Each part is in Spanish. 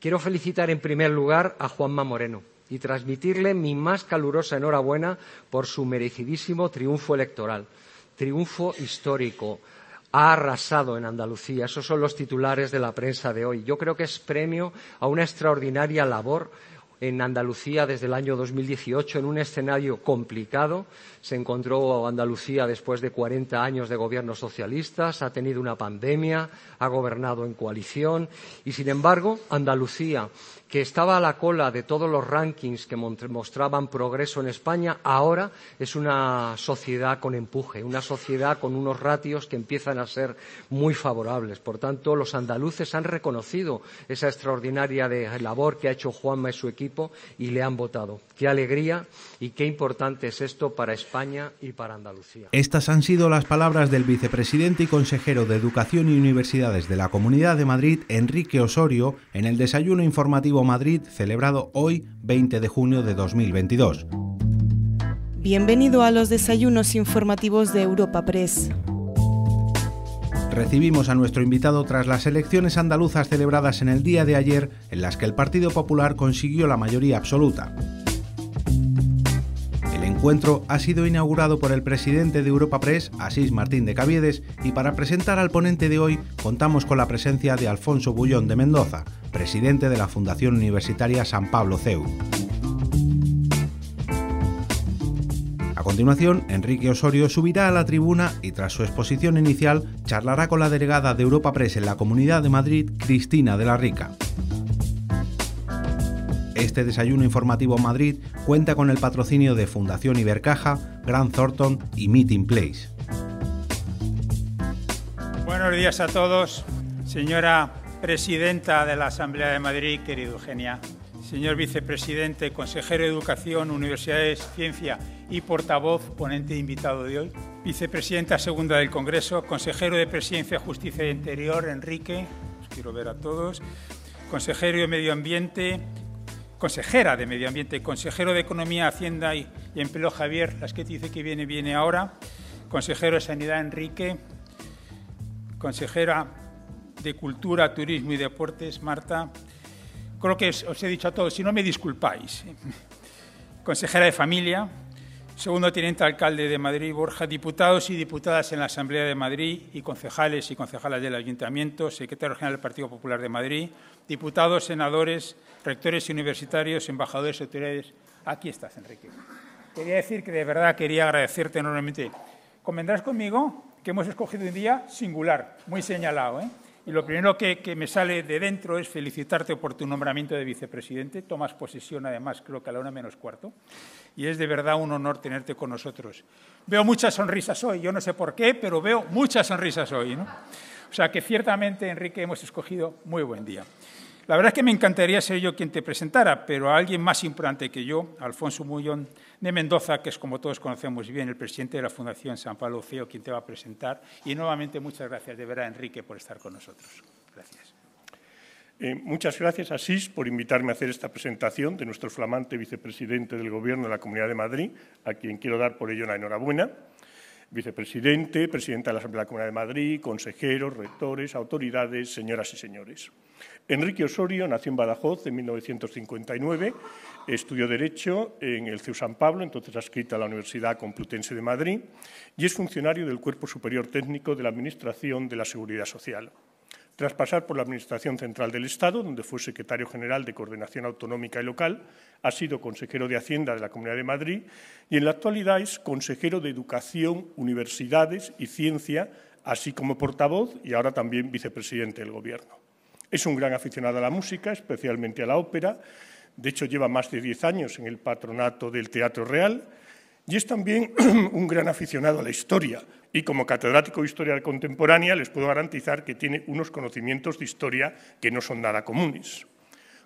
Quiero felicitar en primer lugar a Juanma Moreno y transmitirle mi más calurosa enhorabuena por su merecidísimo triunfo electoral, triunfo histórico. Ha arrasado en Andalucía. Esos son los titulares de la prensa de hoy. Yo creo que es premio a una extraordinaria labor en Andalucía desde el año 2018 en un escenario complicado. Se encontró Andalucía después de 40 años de gobiernos socialistas, ha tenido una pandemia, ha gobernado en coalición y, sin embargo, Andalucía que estaba a la cola de todos los rankings que mostraban progreso en España, ahora es una sociedad con empuje, una sociedad con unos ratios que empiezan a ser muy favorables. Por tanto, los andaluces han reconocido esa extraordinaria labor que ha hecho Juanma y su equipo y le han votado. Qué alegría y qué importante es esto para España y para Andalucía. Estas han sido las palabras del vicepresidente y consejero de Educación y Universidades de la Comunidad de Madrid, Enrique Osorio, en el desayuno informativo Madrid celebrado hoy 20 de junio de 2022. Bienvenido a los desayunos informativos de Europa Press. Recibimos a nuestro invitado tras las elecciones andaluzas celebradas en el día de ayer, en las que el Partido Popular consiguió la mayoría absoluta. Encuentro ha sido inaugurado por el presidente de Europa Press, Asís Martín de Caviedes, y para presentar al ponente de hoy contamos con la presencia de Alfonso Bullón de Mendoza, presidente de la Fundación Universitaria San Pablo CEU. A continuación, Enrique Osorio subirá a la tribuna y tras su exposición inicial charlará con la delegada de Europa Press en la Comunidad de Madrid, Cristina de la Rica. Este desayuno informativo Madrid cuenta con el patrocinio de Fundación Ibercaja, Grand Thornton y Meeting Place. Buenos días a todos. Señora Presidenta de la Asamblea de Madrid, querido Eugenia, señor Vicepresidente, Consejero de Educación, Universidades, Ciencia y portavoz, ponente invitado de hoy, Vicepresidenta Segunda del Congreso, Consejero de Presidencia, Justicia e Interior, Enrique, os quiero ver a todos, Consejero de Medio Ambiente, Consejera de Medio Ambiente, Consejero de Economía, Hacienda y, Empleo, Javier, las que dice que viene, viene ahora, Consejero de Sanidad, Enrique, Consejera de Cultura, Turismo y Deportes, Marta. Creo que os he dicho a todos, si no me disculpáis. Consejera de Familia, segundo teniente alcalde de Madrid, Borja, diputados y diputadas en la Asamblea de Madrid y concejales y concejalas del Ayuntamiento, secretario general del Partido Popular de Madrid, diputados, senadores, rectores universitarios, embajadores, autoridades. Aquí estás, Enrique. Quería decir que de verdad quería agradecerte enormemente. Convendrás conmigo que hemos escogido un día singular, muy señalado, ¿eh? Y lo primero que, me sale de dentro es felicitarte por tu nombramiento de vicepresidente. Tomas posesión, además, creo que a la una menos cuarto. Y es de verdad un honor tenerte con nosotros. Veo muchas sonrisas hoy. Yo no sé por qué, pero veo muchas sonrisas hoy. ¿no? O sea que ciertamente, Enrique, hemos escogido muy buen día. La verdad es que me encantaría ser yo quien te presentara, pero a alguien más importante que yo, Alfonso Mullón de Mendoza, que es como todos conocemos bien, el presidente de la Fundación San Pablo CEO, quien te va a presentar. Y nuevamente muchas gracias de verdad, Enrique, por estar con nosotros. Gracias. Eh, muchas gracias, Asís, por invitarme a hacer esta presentación de nuestro flamante vicepresidente del Gobierno de la Comunidad de Madrid, a quien quiero dar por ello la enhorabuena vicepresidente, presidenta de la Asamblea de la Comunidad de Madrid, consejeros, rectores, autoridades, señoras y señores. Enrique Osorio nació en Badajoz en 1959, estudió Derecho en el CEU San Pablo, entonces adscrita a la Universidad Complutense de Madrid, y es funcionario del Cuerpo Superior Técnico de la Administración de la Seguridad Social. Tras pasar por la Administración Central del Estado, donde fue secretario general de Coordinación Autonómica y Local, ha sido consejero de Hacienda de la Comunidad de Madrid y en la actualidad es consejero de Educación, Universidades y Ciencia, así como portavoz y ahora también vicepresidente del Gobierno. Es un gran aficionado a la música, especialmente a la ópera. De hecho, lleva más de diez años en el patronato del Teatro Real y es también un gran aficionado a la historia. Y como catedrático de Historia Contemporánea les puedo garantizar que tiene unos conocimientos de historia que no son nada comunes.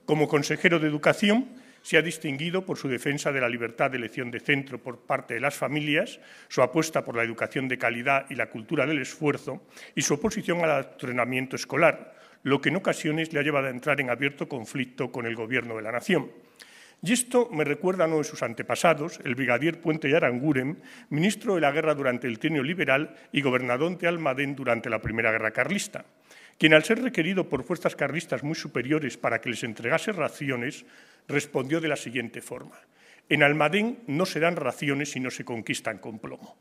Como consejero de Educación, se ha distinguido por su defensa de la libertad de elección de centro por parte de las familias, su apuesta por la educación de calidad y la cultura del esfuerzo y su oposición al adoctrinamiento escolar, lo que en ocasiones le ha llevado a entrar en abierto conflicto con el Gobierno de la Nación. Y esto me recuerda a uno de sus antepasados, el brigadier Puente y Aranguren, ministro de la guerra durante el trienio liberal y gobernador de Almadén durante la Primera Guerra Carlista. quien al ser requerido por fuerzas carlistas muy superiores para que les entregase raciones, respondió de la siguiente forma. En Almadén no se dan raciones si no se conquistan con plomo.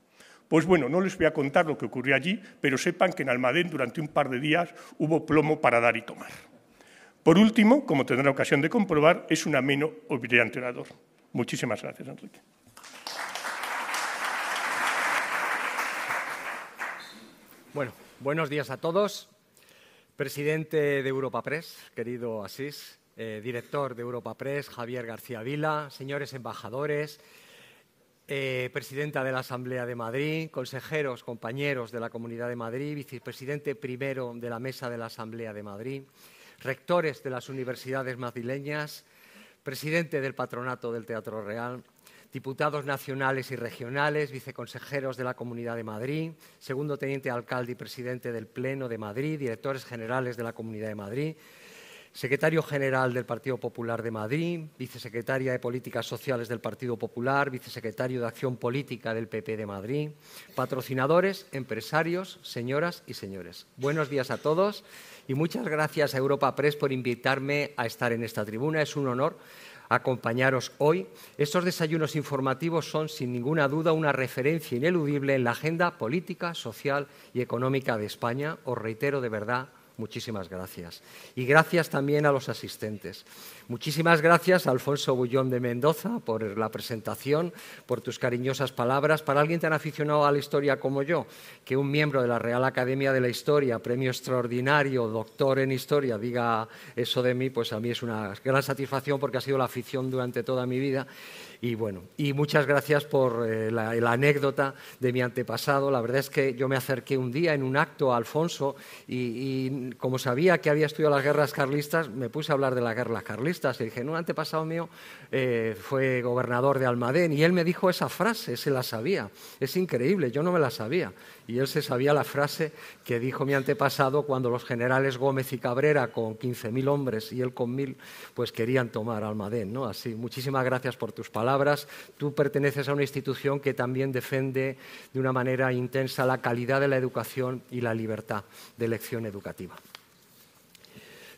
Pues bueno, no les voy a contar lo que ocurrió allí, pero sepan que en Almadén durante un par de días hubo plomo para dar y tomar. Por último, como tendrá ocasión de comprobar, es un ameno o brillante orador. Muchísimas gracias, Enrique. Bueno, buenos días a todos. Presidente de Europa Press, querido Asís, eh, director de Europa Press, Javier García Vila, señores embajadores, eh, presidenta de la Asamblea de Madrid, consejeros, compañeros de la Comunidad de Madrid, vicepresidente primero de la Mesa de la Asamblea de Madrid, rectores de las universidades madrileñas, presidente del Patronato del Teatro Real, diputados nacionales y regionales, viceconsejeros de la Comunidad de Madrid, segundo teniente alcalde y presidente del Pleno de Madrid, directores generales de la Comunidad de Madrid, secretario general del Partido Popular de Madrid, vicesecretaria de Políticas Sociales del Partido Popular, vicesecretario de Acción Política del PP de Madrid, patrocinadores, empresarios, señoras y señores. Buenos días a todos y muchas gracias a Europa Press por invitarme a estar en esta tribuna. Es un honor acompañaros hoy. Estos desayunos informativos son, sin ninguna duda, una referencia ineludible en la agenda política, social y económica de España. Os reitero de verdad Muchísimas gracias. Y gracias también a los asistentes. Muchísimas gracias a Alfonso Bullón de Mendoza por la presentación, por tus cariñosas palabras. Para alguien tan aficionado a la historia como yo, que un miembro de la Real Academia de la Historia, premio extraordinario, doctor en historia, diga eso de mí, pues a mí es una gran satisfacción porque ha sido la afición durante toda mi vida. Y bueno, y muchas gracias por eh, la, anécdota de mi antepasado. La verdad es que yo me acerqué un día en un acto a Alfonso y, como sabía que había estudiado las guerras carlistas, me puse a hablar de las guerras carlistas y dije, un antepasado mío eh, fue gobernador de Almadén y él me dijo esa frase, se la sabía. Es increíble, yo no me la sabía. Y él se sabía la frase que dijo mi antepasado cuando los generales Gómez y Cabrera con 15.000 hombres y él con 1.000 pues querían tomar Almadén, ¿no? Así, muchísimas gracias por tus palabras. Tú perteneces a una institución que también defiende de una manera intensa la calidad de la educación y la libertad de elección educativa.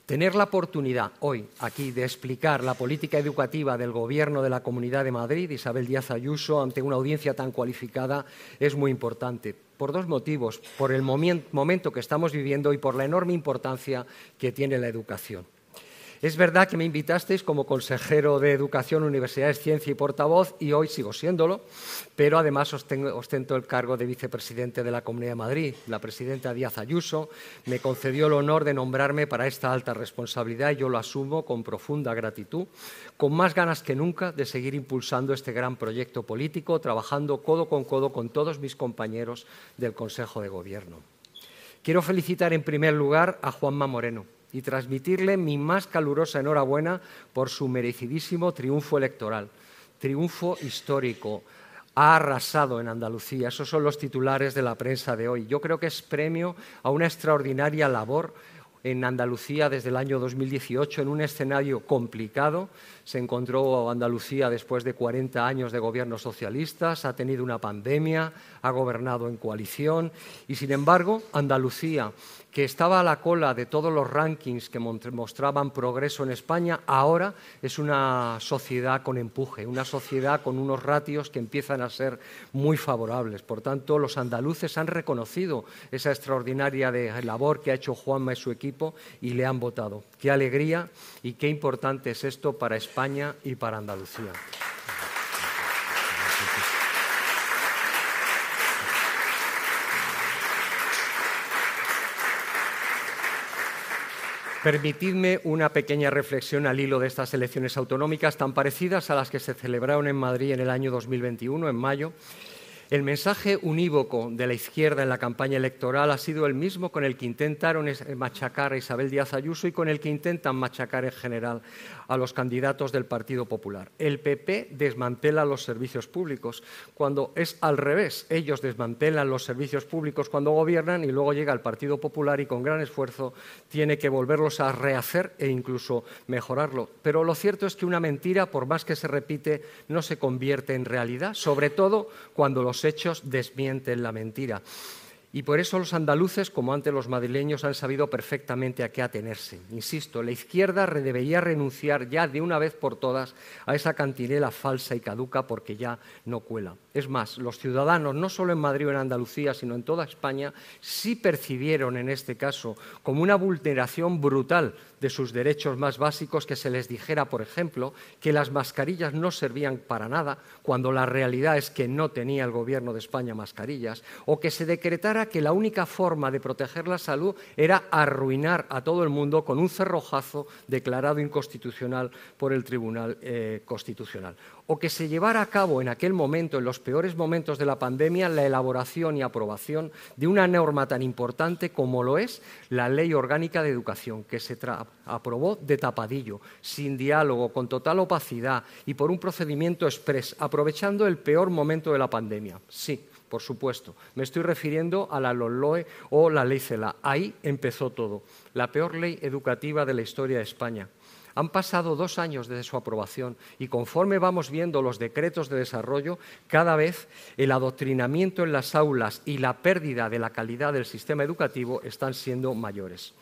Tener la oportunidad hoy aquí de explicar la política educativa del Gobierno de la Comunidad de Madrid, Isabel Díaz Ayuso, ante una audiencia tan cualificada, es muy importante. Por dos motivos, por el momento que estamos viviendo y por la enorme importancia que tiene la educación. Es verdad que me invitasteis como consejero de Educación, Universidades, Ciencia y portavoz, y hoy sigo siéndolo, pero además ostento el cargo de vicepresidente de la Comunidad de Madrid. La presidenta Díaz Ayuso me concedió el honor de nombrarme para esta alta responsabilidad y yo lo asumo con profunda gratitud, con más ganas que nunca de seguir impulsando este gran proyecto político, trabajando codo con codo con todos mis compañeros del Consejo de Gobierno. Quiero felicitar en primer lugar a Juanma Moreno y transmitirle mi más calurosa enhorabuena por su merecidísimo triunfo electoral, triunfo histórico. Ha arrasado en Andalucía. Esos son los titulares de la prensa de hoy. Yo creo que es premio a una extraordinaria labor en Andalucía desde el año 2018 en un escenario complicado. Se encontró Andalucía después de 40 años de gobiernos socialistas, ha tenido una pandemia, ha gobernado en coalición y, sin embargo, Andalucía, que estaba a la cola de todos los rankings que mostraban progreso en España, ahora es una sociedad con empuje, una sociedad con unos ratios que empiezan a ser muy favorables. Por tanto, los andaluces han reconocido esa extraordinaria labor que ha hecho Juanma y su equipo y le han votado. Qué alegría y qué importante es esto para España y para Andalucía. Permitidme una pequeña reflexión al hilo de estas elecciones autonómicas tan parecidas a las que se celebraron en Madrid en el año 2021, en mayo. El mensaje unívoco de la izquierda en la campaña electoral ha sido el mismo con el que intentaron machacar a Isabel Díaz Ayuso y con el que intentan machacar en general a los candidatos del Partido Popular. El PP desmantela los servicios públicos cuando es al revés. Ellos desmantelan los servicios públicos cuando gobiernan y luego llega el Partido Popular y con gran esfuerzo tiene que volverlos a rehacer e incluso mejorarlo. Pero lo cierto es que una mentira, por más que se repite, no se convierte en realidad, sobre todo cuando los hechos desmienten la mentira. Y por eso los andaluces, como antes los madrileños, han sabido perfectamente a qué atenerse. Insisto, la izquierda debería renunciar ya de una vez por todas a esa cantinela falsa y caduca porque ya no cuela. Es más, los ciudadanos, no solo en Madrid o en Andalucía, sino en toda España, sí percibieron en este caso como una vulneración brutal de sus derechos más básicos que se les dijera, por ejemplo, que las mascarillas no servían para nada, cuando la realidad es que no tenía el Gobierno de España mascarillas, o que se decretara que la única forma de proteger la salud era arruinar a todo el mundo con un cerrojazo declarado inconstitucional por el Tribunal eh, Constitucional o que se llevara a cabo en aquel momento, en los peores momentos de la pandemia, la elaboración y aprobación de una norma tan importante como lo es la Ley Orgánica de Educación, que se aprobó de tapadillo, sin diálogo, con total opacidad y por un procedimiento express, aprovechando el peor momento de la pandemia. Sí, por supuesto. Me estoy refiriendo a la LOLOE o la Ley CELA. Ahí empezó todo. La peor ley educativa de la historia de España. Han pasado dos años desde su aprobación y conforme vamos viendo los decretos de desarrollo, cada vez el adoctrinamiento en las aulas y la pérdida de la calidad del sistema educativo están siendo mayores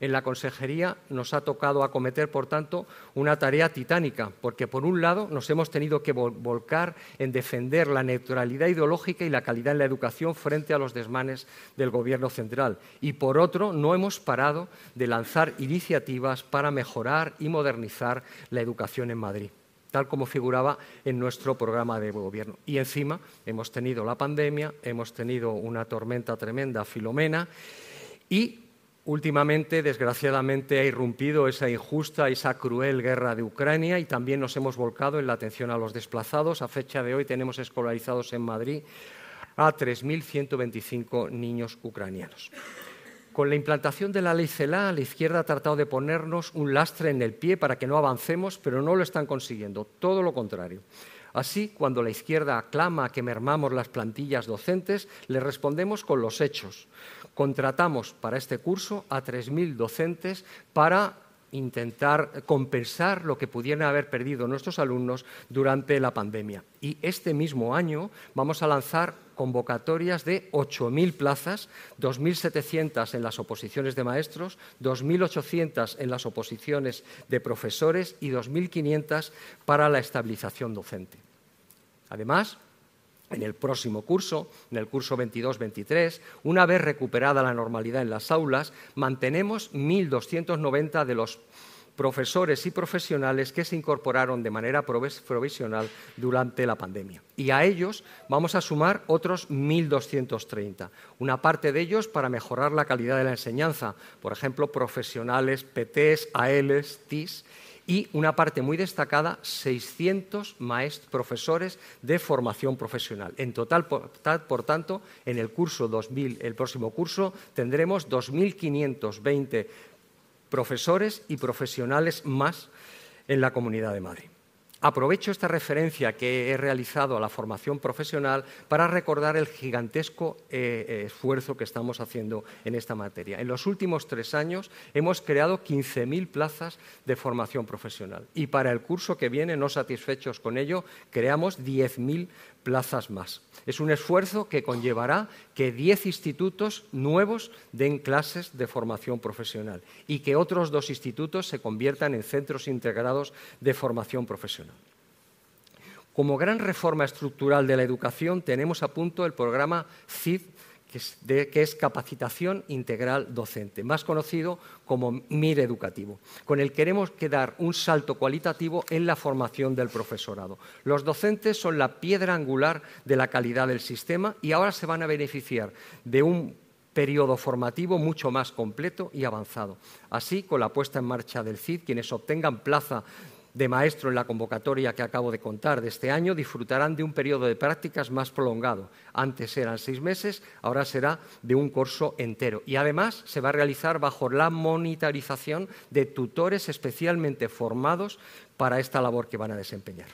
en la Consejería nos ha tocado acometer, por tanto, una tarea titánica, porque por un lado nos hemos tenido que volcar en defender la neutralidad ideológica y la calidad en la educación frente a los desmanes del Gobierno central, y por otro no hemos parado de lanzar iniciativas para mejorar y modernizar la educación en Madrid tal como figuraba en nuestro programa de gobierno. Y encima hemos tenido la pandemia, hemos tenido una tormenta tremenda, Filomena, y Últimamente, desgraciadamente, ha irrumpido esa injusta, esa cruel guerra de Ucrania y también nos hemos volcado en la atención a los desplazados. A fecha de hoy tenemos escolarizados en Madrid a 3.125 niños ucranianos. Con la implantación de la ley CELA, la izquierda ha tratado de ponernos un lastre en el pie para que no avancemos, pero no lo están consiguiendo, todo lo contrario. Así, cuando la izquierda aclama que mermamos las plantillas docentes, le respondemos con los hechos. Contratamos para este curso a 3.000 docentes para intentar compensar lo que pudieran haber perdido nuestros alumnos durante la pandemia. Y este mismo año vamos a lanzar convocatorias de 8.000 plazas, 2.700 en las oposiciones de maestros, 2.800 en las oposiciones de profesores y 2.500 para la estabilización docente. Además, en el próximo curso, en el curso 22-23, una vez recuperada la normalidad en las aulas, mantenemos 1.290 de los profesores y profesionales que se incorporaron de manera provisional durante la pandemia. Y a ellos vamos a sumar otros 1.230, una parte de ellos para mejorar la calidad de la enseñanza, por ejemplo, profesionales, PTs, ALs, TIS, y una parte muy destacada, 600 maestros, profesores de formación profesional. En total, por, tanto, en el curso 2000, el próximo curso, tendremos 2.520 profesores y profesionales más en la Comunidad de Madrid. Aprovecho esta referencia que he realizado a la formación profesional para recordar el gigantesco eh, eh, esfuerzo que estamos haciendo en esta materia. En los últimos tres años hemos creado 15.000 plazas de formación profesional y para el curso que viene, no satisfechos con ello, creamos 10.000 plazas más. Es un esfuerzo que conllevará que 10 institutos nuevos den clases de formación profesional y que otros dos institutos se conviertan en centros integrados de formación profesional. Como gran reforma estructural de la educación tenemos a punto el programa CID que es, capacitación integral docente, más conocido como MIR educativo, con el que queremos que dar un salto cualitativo en la formación del profesorado. Los docentes son la piedra angular de la calidad del sistema y ahora se van a beneficiar de un periodo formativo mucho más completo y avanzado. Así, con la puesta en marcha del CID, quienes obtengan plaza de maestro en la convocatoria que acabo de contar de este año disfrutarán de un periodo de prácticas más prolongado. Antes eran seis meses, ahora será de un curso entero. Y además se va a realizar bajo la monitorización de tutores especialmente formados para esta labor que van a desempeñar.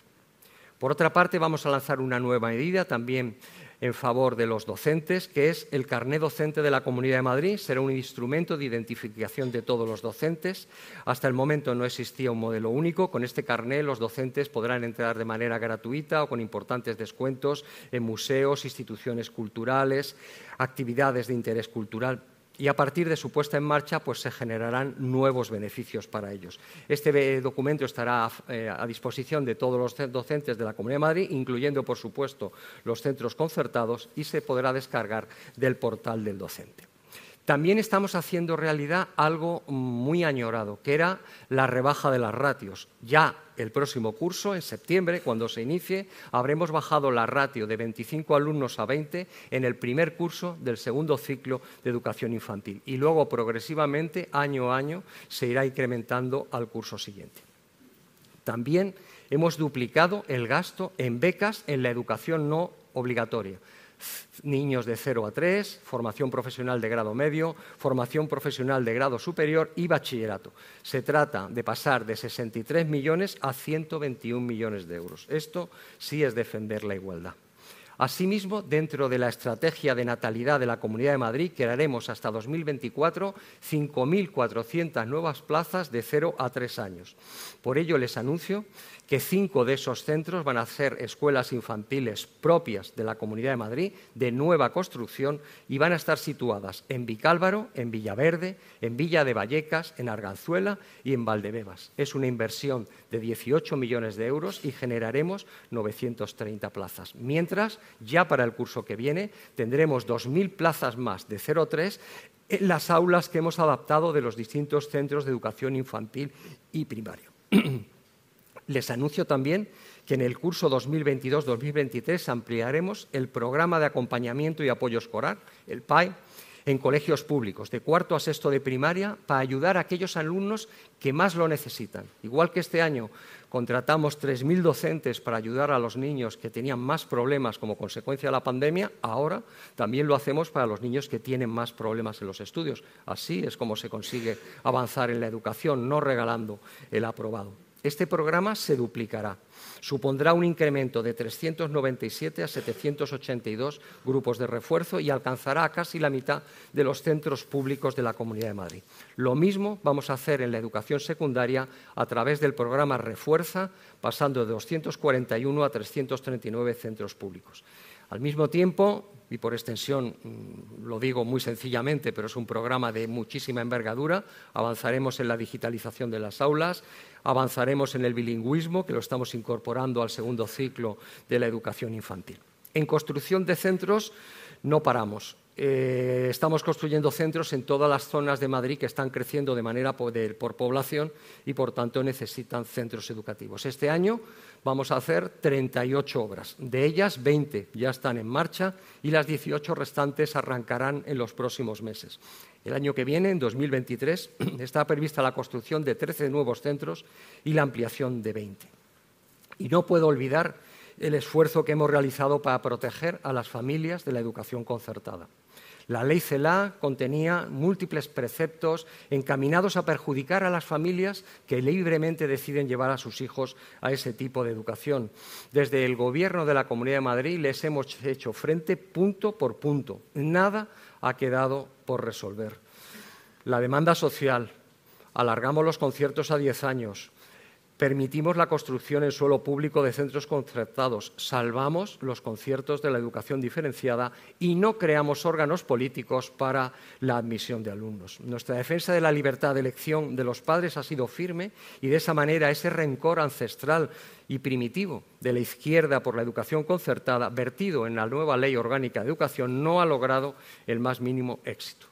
Por otra parte, vamos a lanzar una nueva medida también en favor de los docentes, que es el carné docente de la Comunidad de Madrid. Será un instrumento de identificación de todos los docentes. Hasta el momento no existía un modelo único. Con este carné los docentes podrán entrar de manera gratuita o con importantes descuentos en museos, instituciones culturales, actividades de interés cultural y a partir de su puesta en marcha pues se generarán nuevos beneficios para ellos. Este documento estará eh, a disposición de todos los docentes de la Comunidad de Madrid, incluyendo, por supuesto, los centros concertados y se podrá descargar del portal del docente. También estamos haciendo realidad algo muy añorado, que era la rebaja de las ratios. Ya el próximo curso, en septiembre, cuando se inicie, habremos bajado la ratio de 25 alumnos a 20 en el primer curso del segundo ciclo de educación infantil y luego progresivamente, año a año, se irá incrementando al curso siguiente. También hemos duplicado el gasto en becas en la educación no obligatoria niños de 0 a 3, formación profesional de grado medio, formación profesional de grado superior y bachillerato. Se trata de pasar de 63 millones a 121 millones de euros. Esto sí es defender la igualdad. Asimismo, dentro de la estrategia de natalidad de la Comunidad de Madrid, crearemos hasta 2024 5.400 nuevas plazas de 0 a 3 años. Por ello, les anuncio que cinco de esos centros van a ser escuelas infantiles propias de la Comunidad de Madrid, de nueva construcción, y van a estar situadas en Vicálvaro, en Villaverde, en Villa de Vallecas, en Arganzuela y en Valdebebas. Es una inversión de 18 millones de euros y generaremos 930 plazas. Mientras, ya para el curso que viene, tendremos 2.000 plazas más de 0,3 en las aulas que hemos adaptado de los distintos centros de educación infantil y primario. Les anuncio también que en el curso 2022-2023 ampliaremos el programa de acompañamiento y apoyo escolar, el PAE, en colegios públicos, de cuarto a sexto de primaria, para ayudar a aquellos alumnos que más lo necesitan. Igual que este año contratamos 3.000 docentes para ayudar a los niños que tenían más problemas como consecuencia de la pandemia, ahora también lo hacemos para los niños que tienen más problemas en los estudios. Así es como se consigue avanzar en la educación, no regalando el aprobado. Este programa se duplicará. Supondrá un incremento de 397 a 782 grupos de refuerzo y alcanzará a casi la mitad de los centros públicos de la Comunidad de Madrid. Lo mismo vamos a hacer en la educación secundaria a través del programa Refuerza, pasando de 241 a 339 centros públicos. Al mismo tiempo, y por extensión mm, lo digo muy sencillamente, pero es un programa de muchísima envergadura, avanzaremos en la digitalización de las aulas, avanzaremos en el bilingüismo, que lo estamos incorporando al segundo ciclo de la educación infantil. En construcción de centros no paramos. Eh, estamos construyendo centros en todas las zonas de Madrid que están creciendo de manera por, por población y, por tanto, necesitan centros educativos. Este año vamos a hacer 38 obras. De ellas, 20 ya están en marcha y las 18 restantes arrancarán en los próximos meses. El año que viene, en 2023, está prevista la construcción de 13 nuevos centros y la ampliación de 20. Y no puedo olvidar el esfuerzo que hemos realizado para proteger a las familias de la educación concertada. La ley CELA contenía múltiples preceptos encaminados a perjudicar a las familias que libremente deciden llevar a sus hijos a ese tipo de educación. Desde el Gobierno de la Comunidad de Madrid les hemos hecho frente punto por punto. Nada ha quedado por resolver. La demanda social. Alargamos los conciertos a 10 años Permitimos la construcción en suelo público de centros concertados, salvamos los conciertos de la educación diferenciada y no creamos órganos políticos para la admisión de alumnos. Nuestra defensa de la libertad de elección de los padres ha sido firme y de esa manera ese rencor ancestral y primitivo de la izquierda por la educación concertada, vertido en la nueva ley orgánica de educación, no ha logrado el más mínimo éxito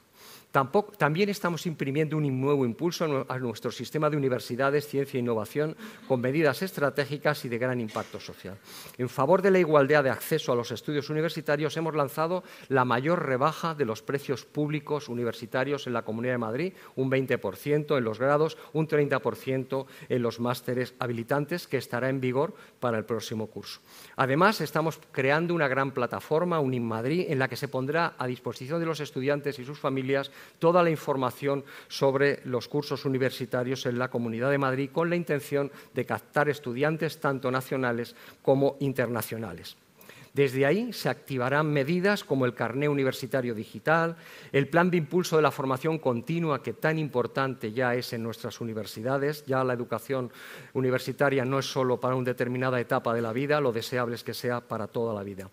también estamos imprimiendo un nuevo impulso a nuestro sistema de universidades, ciencia e innovación con medidas estratégicas y de gran impacto social. En favor de la igualdad de acceso a los estudios universitarios hemos lanzado la mayor rebaja de los precios públicos universitarios en la Comunidad de Madrid, un 20% en los grados, un 30% en los másteres habilitantes, que estará en vigor para el próximo curso. Además, estamos creando una gran plataforma, un Madrid, en la que se pondrá a disposición de los estudiantes y sus familias toda la información sobre los cursos universitarios en la Comunidad de Madrid con la intención de captar estudiantes tanto nacionales como internacionales. Desde ahí se activarán medidas como el carné universitario digital, el plan de impulso de la formación continua, que tan importante ya es en nuestras universidades. Ya la educación universitaria no es solo para una determinada etapa de la vida, lo deseable es que sea para toda la vida.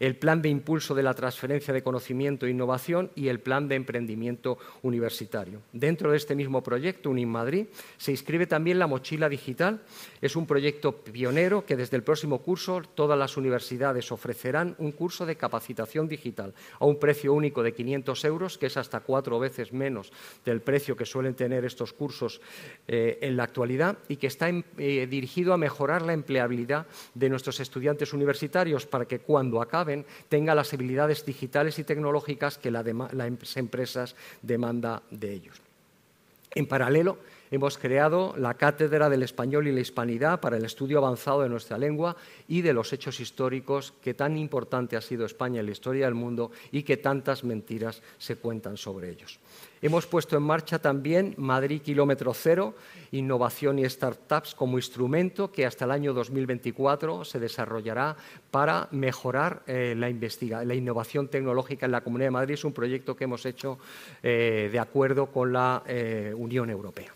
El plan de impulso de la transferencia de conocimiento e innovación y el plan de emprendimiento universitario. Dentro de este mismo proyecto, UNIM Madrid, se inscribe también la mochila digital. Es un proyecto pionero que desde el próximo curso todas las universidades ofrecerán un curso de capacitación digital a un precio único de 500 euros, que es hasta cuatro veces menos del precio que suelen tener estos cursos eh, en la actualidad y que está eh, dirigido a mejorar la empleabilidad de nuestros estudiantes universitarios para que cuando acaben tengan las habilidades digitales y tecnológicas que las empresas demandan de ellos. En paralelo, Hemos creado la Cátedra del Español y la Hispanidad para el estudio avanzado de nuestra lengua y de los hechos históricos que tan importante ha sido España en la historia del mundo y que tantas mentiras se cuentan sobre ellos. Hemos puesto en marcha también Madrid Kilómetro Cero, Innovación y Startups como instrumento que hasta el año 2024 se desarrollará para mejorar eh, la, innovación tecnológica en la Comunidad de Madrid. Es un proyecto que hemos hecho eh, de acuerdo con la eh, Unión Europea.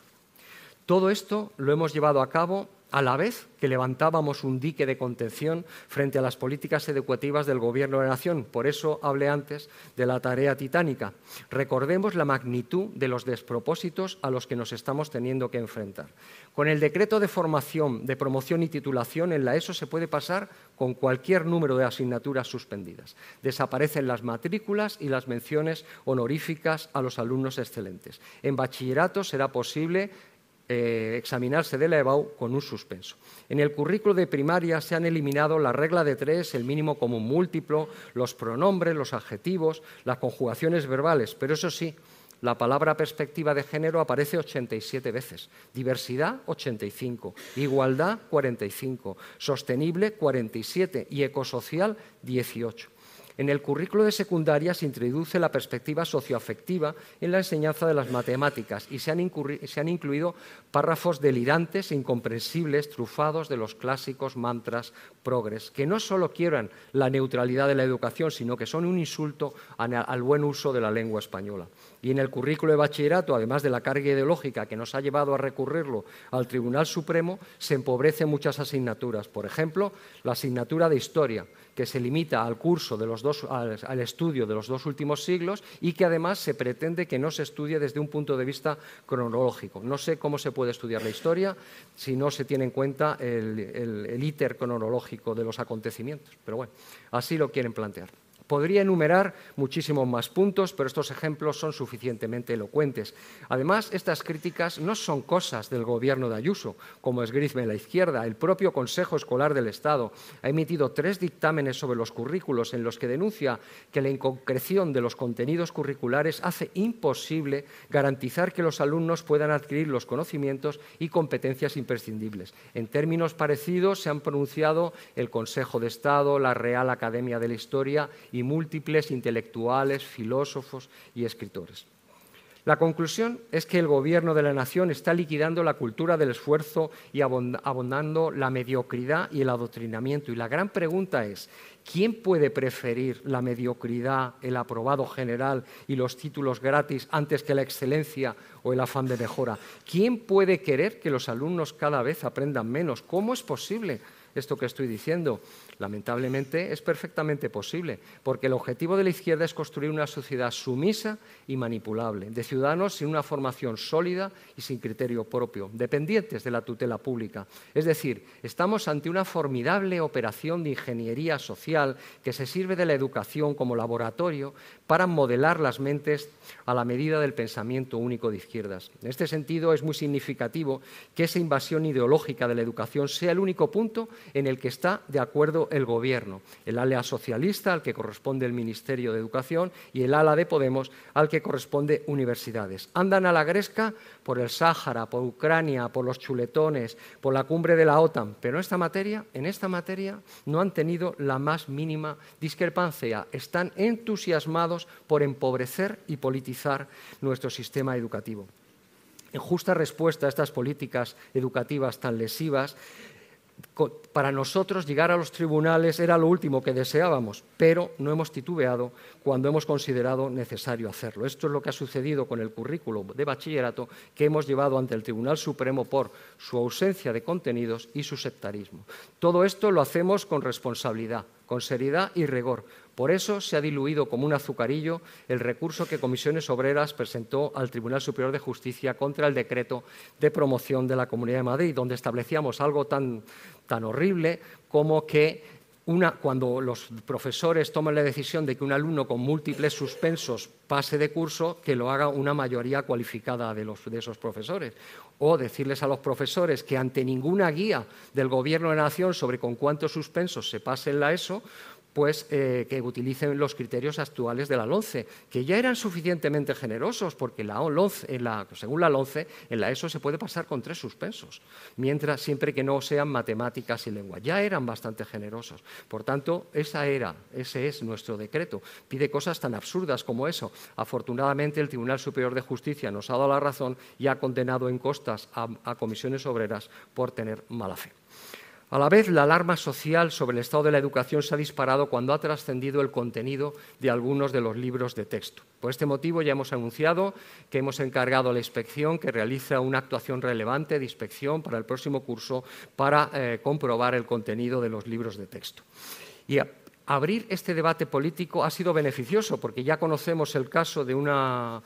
Todo esto lo hemos llevado a cabo a la vez que levantábamos un dique de contención frente a las políticas educativas del Gobierno de la Nación. Por eso hablé antes de la tarea titánica. Recordemos la magnitud de los despropósitos a los que nos estamos teniendo que enfrentar. Con el decreto de formación, de promoción y titulación en la ESO se puede pasar con cualquier número de asignaturas suspendidas. Desaparecen las matrículas y las menciones honoríficas a los alumnos excelentes. En bachillerato será posible eh, examinarse de la EBAU con un suspenso. En el currículo de primaria se han eliminado la regla de tres, el mínimo común múltiplo, los pronombres, los adjetivos, las conjugaciones verbales, pero eso sí, la palabra perspectiva de género aparece 87 veces, diversidad 85, igualdad 45, sostenible 47 y ecosocial 18. En el currículo de secundaria se introduce la perspectiva socioafectiva en la enseñanza de las matemáticas y se han, incluido párrafos delirantes e incomprensibles, trufados de los clásicos mantras progres, que no solo quieran la neutralidad de la educación, sino que son un insulto al buen uso de la lengua española. Y en el currículo de bachillerato, además de la carga ideológica que nos ha llevado a recurrirlo al Tribunal Supremo, se empobrecen muchas asignaturas. Por ejemplo, la asignatura de Historia, que se limita al curso de los dos, al, estudio de los dos últimos siglos y que además se pretende que no se estudie desde un punto de vista cronológico. No sé cómo se puede estudiar la historia si no se tiene en cuenta el, el íter cronológico de los acontecimientos, pero bueno, así lo quieren plantear. Podría enumerar muchísimos más puntos, pero estos ejemplos son suficientemente elocuentes. Además, estas críticas no son cosas del gobierno de Ayuso, como esgrizme la izquierda. El propio Consejo Escolar del Estado ha emitido tres dictámenes sobre los currículos en los que denuncia que la inconcreción de los contenidos curriculares hace imposible garantizar que los alumnos puedan adquirir los conocimientos y competencias imprescindibles. En términos parecidos se han pronunciado el Consejo de Estado, la Real Academia de la Historia y múltiples intelectuales, filósofos y escritores. La conclusión es que el Gobierno de la Nación está liquidando la cultura del esfuerzo y abondando la mediocridad y el adoctrinamiento. Y la gran pregunta es, ¿quién puede preferir la mediocridad, el aprobado general y los títulos gratis antes que la excelencia o el afán de mejora? ¿Quién puede querer que los alumnos cada vez aprendan menos? ¿Cómo es posible esto que estoy diciendo? Lamentablemente es perfectamente posible, porque el objetivo de la izquierda es construir una sociedad sumisa y manipulable, de ciudadanos sin una formación sólida y sin criterio propio, dependientes de la tutela pública. Es decir, estamos ante una formidable operación de ingeniería social que se sirve de la educación como laboratorio para modelar las mentes a la medida del pensamiento único de izquierdas. En este sentido, es muy significativo que esa invasión ideológica de la educación sea el único punto en el que está de acuerdo el Gobierno, el ala socialista al que corresponde el Ministerio de Educación y el ala de Podemos al que corresponde universidades. Andan a la gresca por el Sáhara, por Ucrania, por los chuletones, por la cumbre de la OTAN, pero en esta materia, en esta materia no han tenido la más mínima discrepancia. Están entusiasmados por empobrecer y politizar nuestro sistema educativo. En justa respuesta a estas políticas educativas tan lesivas, para nosotros llegar a los tribunales era lo último que deseábamos, pero no hemos titubeado cuando hemos considerado necesario hacerlo. Esto es lo que ha sucedido con el currículo de bachillerato que hemos llevado ante el Tribunal Supremo por su ausencia de contenidos y su sectarismo. Todo esto lo hacemos con responsabilidad, con seriedad y rigor, por eso se ha diluido como un azucarillo el recurso que Comisiones Obreras presentó al Tribunal Superior de Justicia contra el decreto de promoción de la Comunidad de Madrid, donde establecíamos algo tan, horrible como que cuando los profesores toman la decisión de que un alumno con múltiples suspensos pase de curso, que lo haga una mayoría cualificada de, de, esos profesores. O decirles a los profesores que ante ninguna guía del Gobierno de la Nación sobre con cuántos suspensos se pase la ESO, pues eh, que utilicen los criterios actuales de la LONCE, que ya eran suficientemente generosos, porque la según la LONCE, en la ESO se puede pasar con tres suspensos, mientras siempre que no sean matemáticas y lengua. Ya eran bastante generosos. Por tanto, esa era, ese es nuestro decreto. Pide cosas tan absurdas como eso. Afortunadamente, el Tribunal Superior de Justicia nos ha dado la razón y ha condenado en costas a comisiones obreras por tener mala fe. A la vez, la alarma social sobre el estado de la educación se ha disparado cuando ha trascendido el contenido de algunos de los libros de texto. Por este motivo, ya hemos anunciado que hemos encargado a la inspección que realice una actuación relevante de inspección para el próximo curso para eh, comprobar el contenido de los libros de texto. Y abrir este debate político ha sido beneficioso porque ya conocemos el caso de una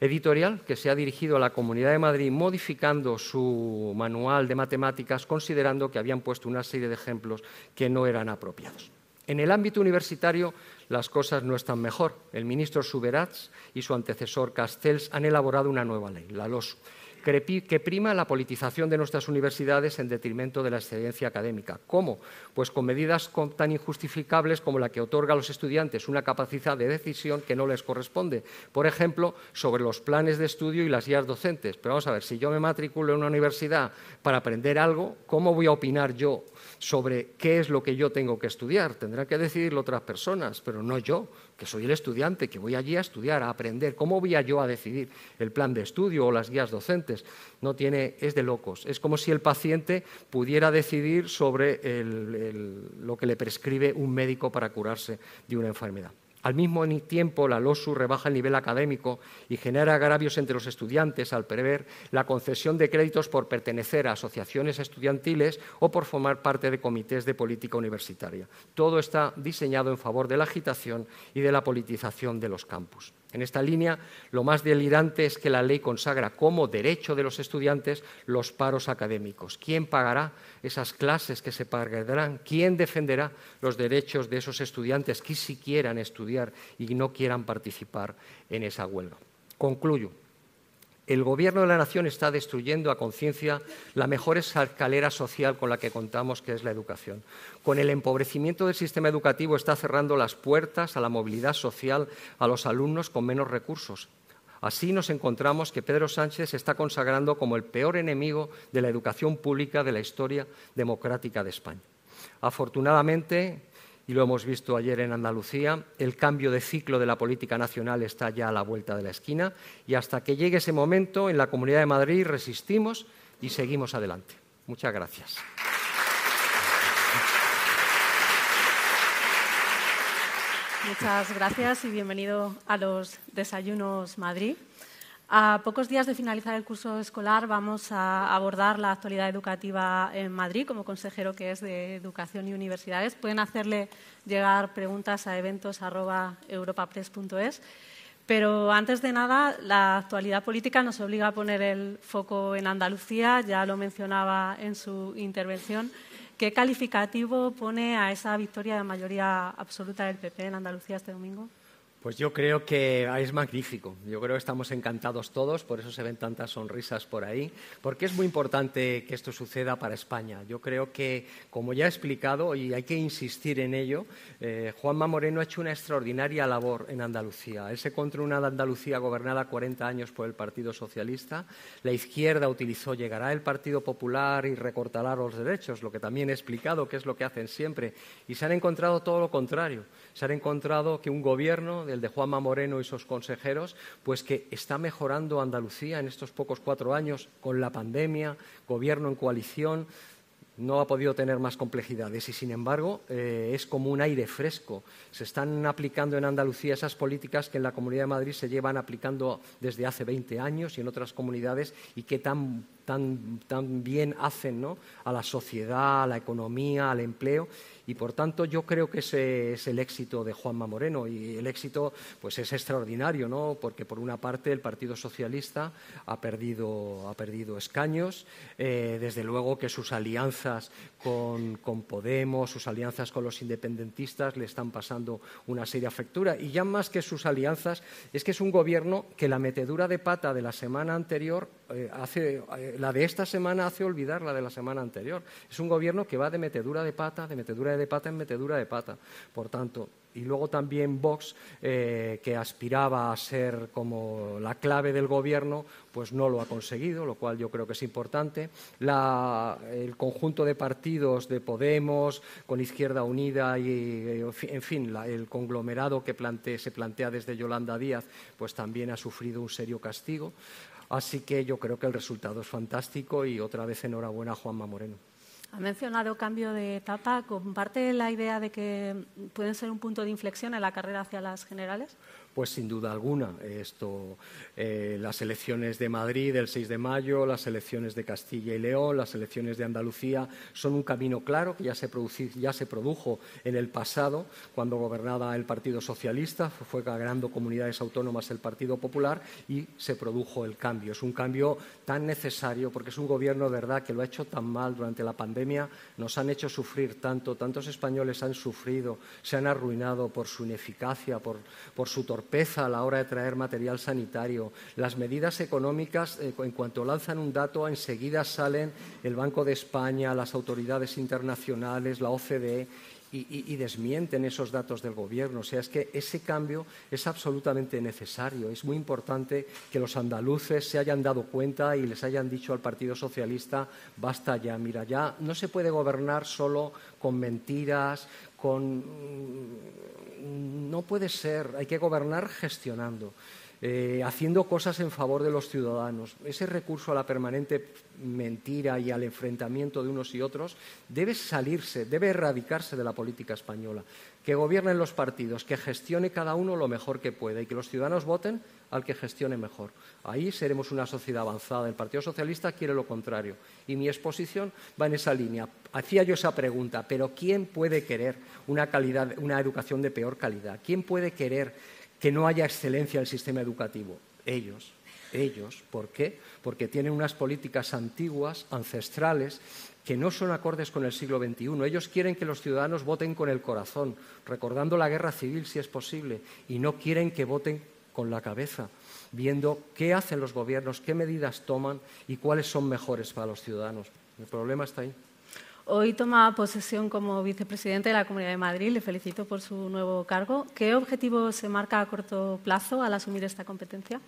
editorial que se ha dirigido a la Comunidad de Madrid modificando su manual de matemáticas considerando que habían puesto una serie de ejemplos que no eran apropiados. En el ámbito universitario las cosas no están mejor. El ministro Subirats y su antecesor Castells han elaborado una nueva ley, la LOSU, que prima la politización de nuestras universidades en detrimento de la excelencia académica. ¿Cómo? Pues con medidas tan injustificables como la que otorga a los estudiantes una capacidad de decisión que no les corresponde. Por ejemplo, sobre los planes de estudio y las guías docentes. Pero vamos a ver, si yo me matriculo en una universidad para aprender algo, ¿cómo voy a opinar yo sobre qué es lo que yo tengo que estudiar? Tendrán que decidirlo otras personas, pero no yo que soy el estudiante, que voy allí a estudiar, a aprender. ¿Cómo voy a yo a decidir el plan de estudio o las guías docentes? No tiene, es de locos. Es como si el paciente pudiera decidir sobre lo que le prescribe un médico para curarse de una enfermedad. Al mismo tiempo, la LOSU rebaja el nivel académico y genera agravios entre los estudiantes al prever la concesión de créditos por pertenecer a asociaciones estudiantiles o por formar parte de comités de política universitaria. Todo está diseñado en favor de la agitación y de la politización de los campus. En esta línea, lo más delirante es que la ley consagra como derecho de los estudiantes los paros académicos. ¿Quién pagará esas clases que se pagarán? ¿Quién defenderá los derechos de esos estudiantes que si quieran estudiar y no quieran participar en esa huelga? Concluyo. El Gobierno de la Nación está destruyendo a conciencia la mejor escalera social con la que contamos, que es la educación. Con el empobrecimiento del sistema educativo está cerrando las puertas a la movilidad social a los alumnos con menos recursos. Así nos encontramos que Pedro Sánchez está consagrando como el peor enemigo de la educación pública de la historia democrática de España. Afortunadamente, y lo hemos visto ayer en Andalucía, el cambio de ciclo de la política nacional está ya a la vuelta de la esquina y hasta que llegue ese momento en la Comunidad de Madrid resistimos y seguimos adelante. Muchas gracias. Muchas gracias y bienvenido a los Desayunos Madrid. A pocos días de finalizar el curso escolar vamos a abordar la actualidad educativa en Madrid como consejero que es de Educación y Universidades. Pueden hacerle llegar preguntas a eventos.europapress.es. Pero antes de nada, la actualidad política nos obliga a poner el foco en Andalucía, ya lo mencionaba en su intervención. ¿Qué calificativo pone a esa victoria de mayoría absoluta del PP en Andalucía este domingo? Pues yo creo que es magnífico. Yo creo que estamos encantados todos, por eso se ven tantas sonrisas por ahí, porque es muy importante que esto suceda para España. Yo creo que, como ya he explicado, y hay que insistir en ello, eh, Juanma Moreno ha hecho una extraordinaria labor en Andalucía. Él se encontró una Andalucía gobernada 40 años por el Partido Socialista. La izquierda utilizó llegará el Partido Popular y recortará los derechos, lo que también he explicado, que es lo que hacen siempre. Y se han encontrado todo lo contrario. Se han encontrado que un gobierno el de Juanma Moreno y sus consejeros, pues que está mejorando Andalucía en estos pocos cuatro años con la pandemia, gobierno en coalición. no ha podido tener más complejidades y, sin embargo, eh, es como un aire fresco. Se están aplicando en Andalucía esas políticas que en la Comunidad de Madrid se llevan aplicando desde hace 20 años y en otras comunidades y que tan, tan, bien hacen a la sociedad, a la economía, al empleo. Y por tanto yo creo que ese es el éxito de Juanma Moreno. Y el éxito pues es extraordinario, ¿no? Porque por una parte el Partido Socialista ha perdido, ha perdido escaños, eh, desde luego que sus alianzas con, Podemos, sus alianzas con los independentistas le están pasando una seria factura y ya más que sus alianzas es que es un gobierno que la metedura de pata de la semana anterior eh, hace, eh, la de esta semana hace olvidar la de la semana anterior. Es un gobierno que va de metedura de pata, de metedura de pata en metedura de pata. Por tanto, y luego también Vox, eh, que aspiraba a ser como la clave del gobierno, pues no lo ha conseguido, lo cual yo creo que es importante. el conjunto de partidos de Podemos, con Izquierda Unida y, en fin, el conglomerado que se plantea desde Yolanda Díaz, pues también ha sufrido un serio castigo. Así que yo creo que el resultado es fantástico y otra vez enhorabuena a Juanma Moreno. Ha mencionado cambio de etapa. ¿Comparte la idea de que pueden ser un punto de inflexión en la carrera hacia las generales? Pues sin duda alguna. Esto, eh, las elecciones de Madrid el 6 de mayo, las elecciones de Castilla y León, las elecciones de Andalucía son un camino claro que ya se, ya se produjo en el pasado cuando gobernaba el Partido Socialista, fue ganando comunidades autónomas el Partido Popular y se produjo el cambio. Es un cambio tan necesario porque es un gobierno, verdad, que lo ha hecho tan mal durante la pandemia, nos han hecho sufrir tanto, tantos españoles han sufrido, se han arruinado por su ineficacia, por, por su torpeza pesa a la hora de traer material sanitario. Las medidas económicas, eh, en cuanto lanzan un dato, enseguida salen el Banco de España, las autoridades internacionales, la OCDE y, desmienten esos datos del gobierno. O sea, es que ese cambio es absolutamente necesario. Es muy importante que los andaluces se hayan dado cuenta y les hayan dicho al Partido Socialista, basta ya, mira, ya no se puede gobernar solo con mentiras, con... Mm, no puede ser, hay que gobernar gestionando. Eh, haciendo cosas en favor de los ciudadanos. Ese recurso a la permanente mentira y al enfrentamiento de unos y otros debe salirse, debe erradicarse de la política española. Que gobiernen los partidos, que gestione cada uno lo mejor que pueda y que los ciudadanos voten al que gestione mejor. Ahí seremos una sociedad avanzada. El Partido Socialista quiere lo contrario. Y mi exposición va en esa línea. Hacía yo esa pregunta, pero ¿quién puede querer una, calidad, una educación de peor calidad? ¿Quién puede querer que no haya excelencia en el sistema educativo. Ellos, ellos. ¿Por qué? Porque tienen unas políticas antiguas, ancestrales, que no son acordes con el siglo XXI. Ellos quieren que los ciudadanos voten con el corazón, recordando la guerra civil si es posible, y no quieren que voten con la cabeza, viendo qué hacen los gobiernos, qué medidas toman y cuáles son mejores para los ciudadanos. El problema está ahí. Hoy toma posesión como vicepresidente de la Comunidad de Madrid. Le felicito por su nuevo cargo. ¿Qué objetivo se marca a corto plazo al asumir esta competencia?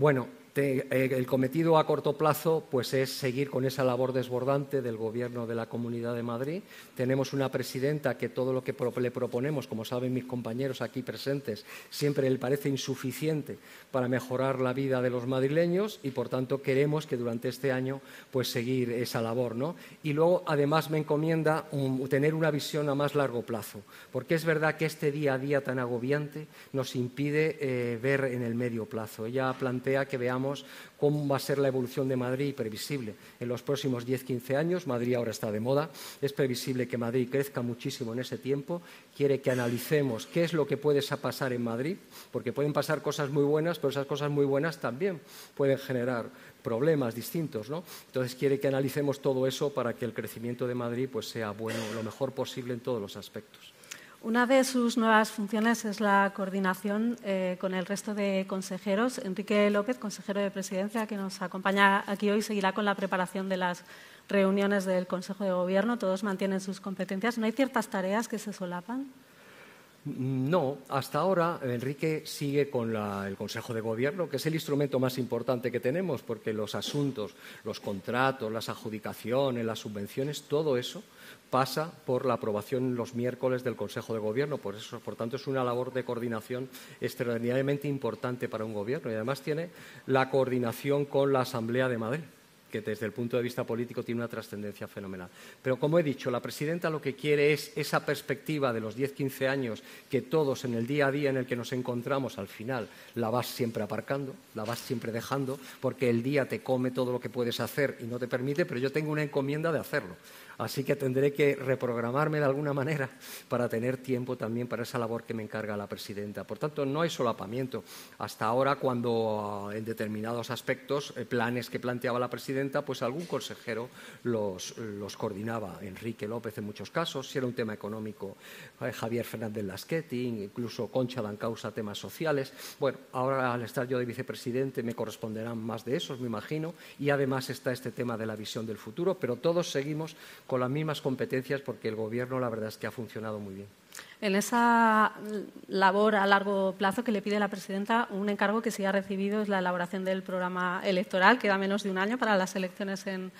Bueno, eh, el cometido a corto plazo pues, es seguir con esa labor desbordante del Gobierno de la Comunidad de Madrid. Tenemos una presidenta que todo lo que le proponemos, como saben mis compañeros aquí presentes, siempre le parece insuficiente para mejorar la vida de los madrileños y, por tanto, queremos que durante este año pues, seguir esa labor. ¿no? Y luego, además, me encomienda tener una visión a más largo plazo, porque es verdad que este día a día tan agobiante nos impide eh, ver en el medio plazo. Ella plantea que veamos cómo va a ser la evolución de Madrid previsible en los próximos 10-15 años. Madrid ahora está de moda. Es previsible que Madrid crezca muchísimo en ese tiempo. Quiere que analicemos qué es lo que puede pasar en Madrid, porque pueden pasar cosas muy buenas, pero esas cosas muy buenas también pueden generar problemas distintos, Entonces quiere que analicemos todo eso para que el crecimiento de Madrid pues, sea bueno, lo mejor posible en todos los aspectos. Una de sus nuevas funciones es la coordinación eh, con el resto de consejeros. Enrique López, consejero de Presidencia, que nos acompaña aquí hoy, seguirá con la preparación de las reuniones del Consejo de Gobierno. Todos mantienen sus competencias. ¿No hay ciertas tareas que se solapan? No, hasta ahora Enrique sigue con el Consejo de Gobierno, que es el instrumento más importante que tenemos, porque los asuntos, los contratos, las adjudicaciones, las subvenciones, todo eso pasa por la aprobación los miércoles del Consejo de Gobierno. Por, eso, por tanto, es una labor de coordinación extraordinariamente importante para un gobierno y además tiene la coordinación con la Asamblea de Madrid que desde el punto de vista político tiene una trascendencia fenomenal. Pero como he dicho, la presidenta lo que quiere es esa perspectiva de los 10-15 años que todos en el día a día en el que nos encontramos al final la vas siempre aparcando, la vas siempre dejando, porque el día te come todo lo que puedes hacer y no te permite, pero yo tengo una encomienda de hacerlo. Así que tendré que reprogramarme de alguna manera para tener tiempo también para esa labor que me encarga la presidenta. Por tanto, no hay solapamiento. Hasta ahora, cuando ah, en determinados aspectos, eh, planes que planteaba la presidenta, pues algún consejero los, coordinaba. Enrique López en muchos casos, si era un tema económico, eh, Javier Fernández Lasqueti, incluso Concha Dancausa, temas sociales. Bueno, ahora al estar yo de vicepresidente me corresponderán más de esos, me imagino, y además está este tema de la visión del futuro, pero todos seguimos con las mismas competencias porque el Gobierno la verdad es que ha funcionado muy bien. En esa labor a largo plazo que le pide la presidenta, un encargo que sí ha recibido es la elaboración del programa electoral. Queda menos de un año para las elecciones en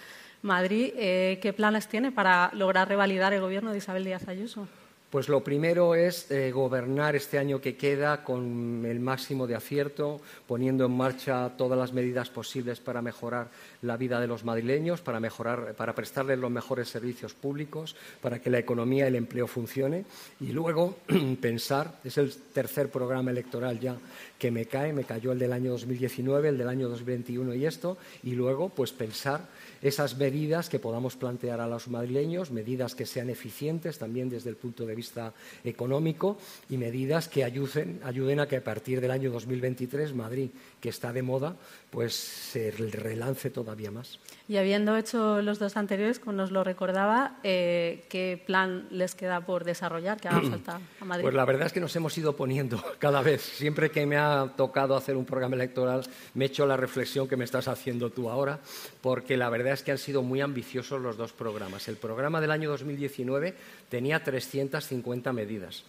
Madrid. Eh, ¿Qué planes tiene para lograr revalidar el Gobierno de Isabel Díaz Ayuso? Pues lo primero es eh, gobernar este año que queda con el máximo de acierto, poniendo en marcha todas las medidas posibles para mejorar la vida de los madrileños, para mejorar, para prestarles los mejores servicios públicos, para que la economía y el empleo funcione. Y luego pensar, es el tercer programa electoral ya que me cae, me cayó el del año 2019, el del año 2021 y esto, y luego pues pensar esas medidas que podamos plantear a los madrileños, medidas que sean eficientes también desde el punto de vista económico y medidas que ayuden, a que a partir del año 2023 Madrid, que está de moda, pues se relance todavía más. Y habiendo hecho los dos anteriores, como nos lo recordaba, eh, ¿qué plan les queda por desarrollar que haga falta a Madrid? Pues la verdad es que nos hemos ido poniendo cada vez. Siempre que me ha tocado hacer un programa electoral, me he hecho la reflexión que me estás haciendo tú ahora, porque la verdad es que han sido muy ambiciosos los dos programas. El programa del año 2019 tenía 350 medidas.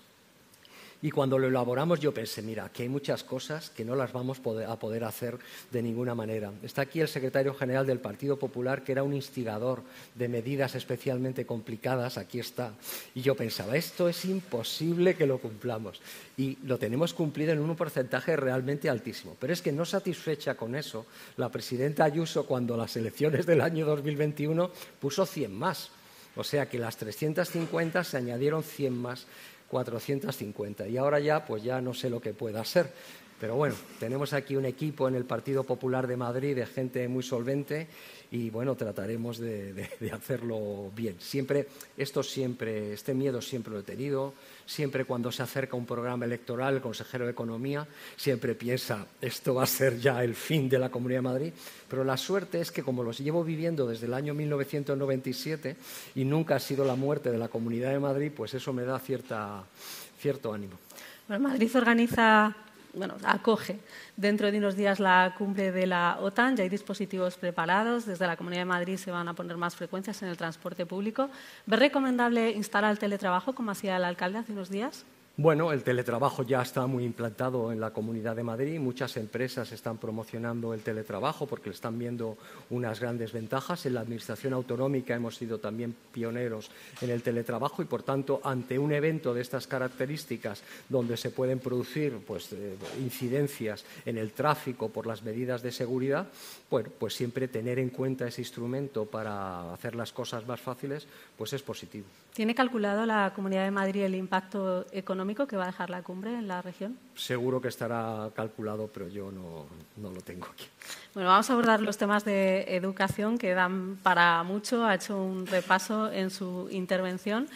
Y cuando lo elaboramos yo pensé, mira, que hay muchas cosas que no las vamos a poder hacer de ninguna manera. Está aquí el secretario general del Partido Popular, que era un instigador de medidas especialmente complicadas, aquí está. Y yo pensaba, esto es imposible que lo cumplamos. Y lo tenemos cumplido en un porcentaje realmente altísimo. Pero es que no satisfecha con eso, la presidenta Ayuso, cuando las elecciones del año 2021, puso 100 más. O sea que las 350 se añadieron 100 más 450. Y ahora ya, pues ya no sé lo que pueda ser. Pero bueno, tenemos aquí un equipo en el Partido Popular de Madrid de gente muy solvente y bueno, trataremos de, hacerlo bien. Siempre, esto siempre, este miedo siempre lo he tenido. Siempre cuando se acerca un programa electoral, el consejero de Economía siempre piensa, esto va a ser ya el fin de la Comunidad de Madrid. Pero la suerte es que como los llevo viviendo desde el año 1997 y nunca ha sido la muerte de la Comunidad de Madrid, pues eso me da cierta, cierto ánimo. Bueno, Madrid organiza bueno, acoge dentro de unos días la cumbre de la OTAN. Ya hay dispositivos preparados. Desde la Comunidad de Madrid se van a poner más frecuencias en el transporte público. ¿Ve recomendable instalar el teletrabajo, como hacía el alcalde hace unos días? Bueno, el teletrabajo ya está muy implantado en la Comunidad de Madrid. Muchas empresas están promocionando el teletrabajo porque le están viendo unas grandes ventajas. En la Administración Autonómica hemos sido también pioneros en el teletrabajo y, por tanto, ante un evento de estas características donde se pueden producir pues, eh, incidencias en el tráfico por las medidas de seguridad, bueno, pues siempre tener en cuenta ese instrumento para hacer las cosas más fáciles, pues es positivo. ¿Tiene calculado la Comunidad de Madrid el impacto económico que va a dejar la cumbre en la región? Seguro que estará calculado, pero yo no, lo tengo aquí. Bueno, vamos a abordar los temas de educación que dan para mucho. Ha hecho un repaso en su intervención.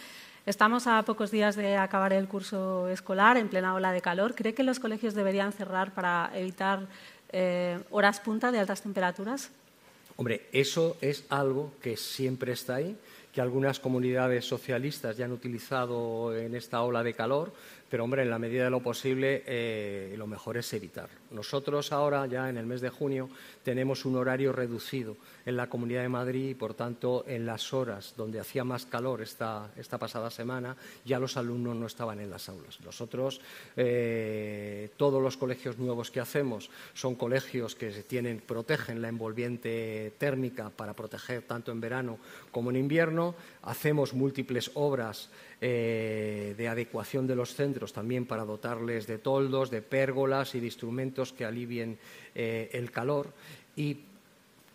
Estamos a pocos días de acabar el curso escolar, en plena ola de calor. ¿Cree que los colegios deberían cerrar para evitar eh, horas punta de altas temperaturas? Hombre, eso es algo que siempre está ahí que algunas comunidades socialistas ya han utilizado en esta ola de calor, pero hombre, en la medida de lo posible, eh, lo mejor es evitar. Nosotros ahora, ya en el mes de junio, tenemos un horario reducido en la Comunidad de Madrid y, por tanto, en las horas donde hacía más calor esta, pasada semana, ya los alumnos no estaban en las aulas. Nosotros, eh, todos los colegios nuevos que hacemos son colegios que tienen, protegen la envolviente térmica para proteger tanto en verano como en invierno. Hacemos múltiples obras eh, de adecuación de los centros también para dotarles de toldos, de pérgolas y de instrumentos que alivien eh, el calor. Y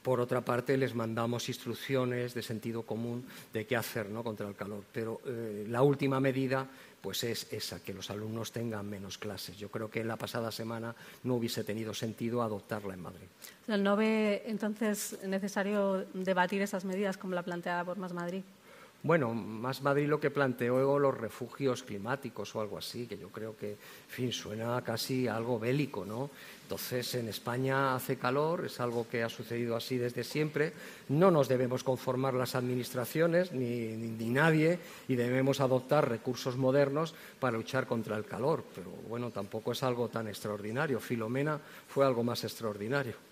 por otra parte, les mandamos instrucciones de sentido común de qué hacer ¿no? contra el calor. Pero eh, la última medida pues es esa, que los alumnos tengan menos clases. Yo creo que en la pasada semana no hubiese tenido sentido adoptarla en Madrid. ¿No ve entonces necesario debatir esas medidas como la planteada por Más Madrid? Bueno, más Madrid lo que planteó los refugios climáticos o algo así, que yo creo que, suena casi algo bélico, ¿no? Entonces, en España hace calor, es algo que ha sucedido así desde siempre. No nos debemos conformar las administraciones ni, ni nadie y debemos adoptar recursos modernos para luchar contra el calor. Pero bueno, tampoco es algo tan extraordinario. Filomena fue algo más extraordinario.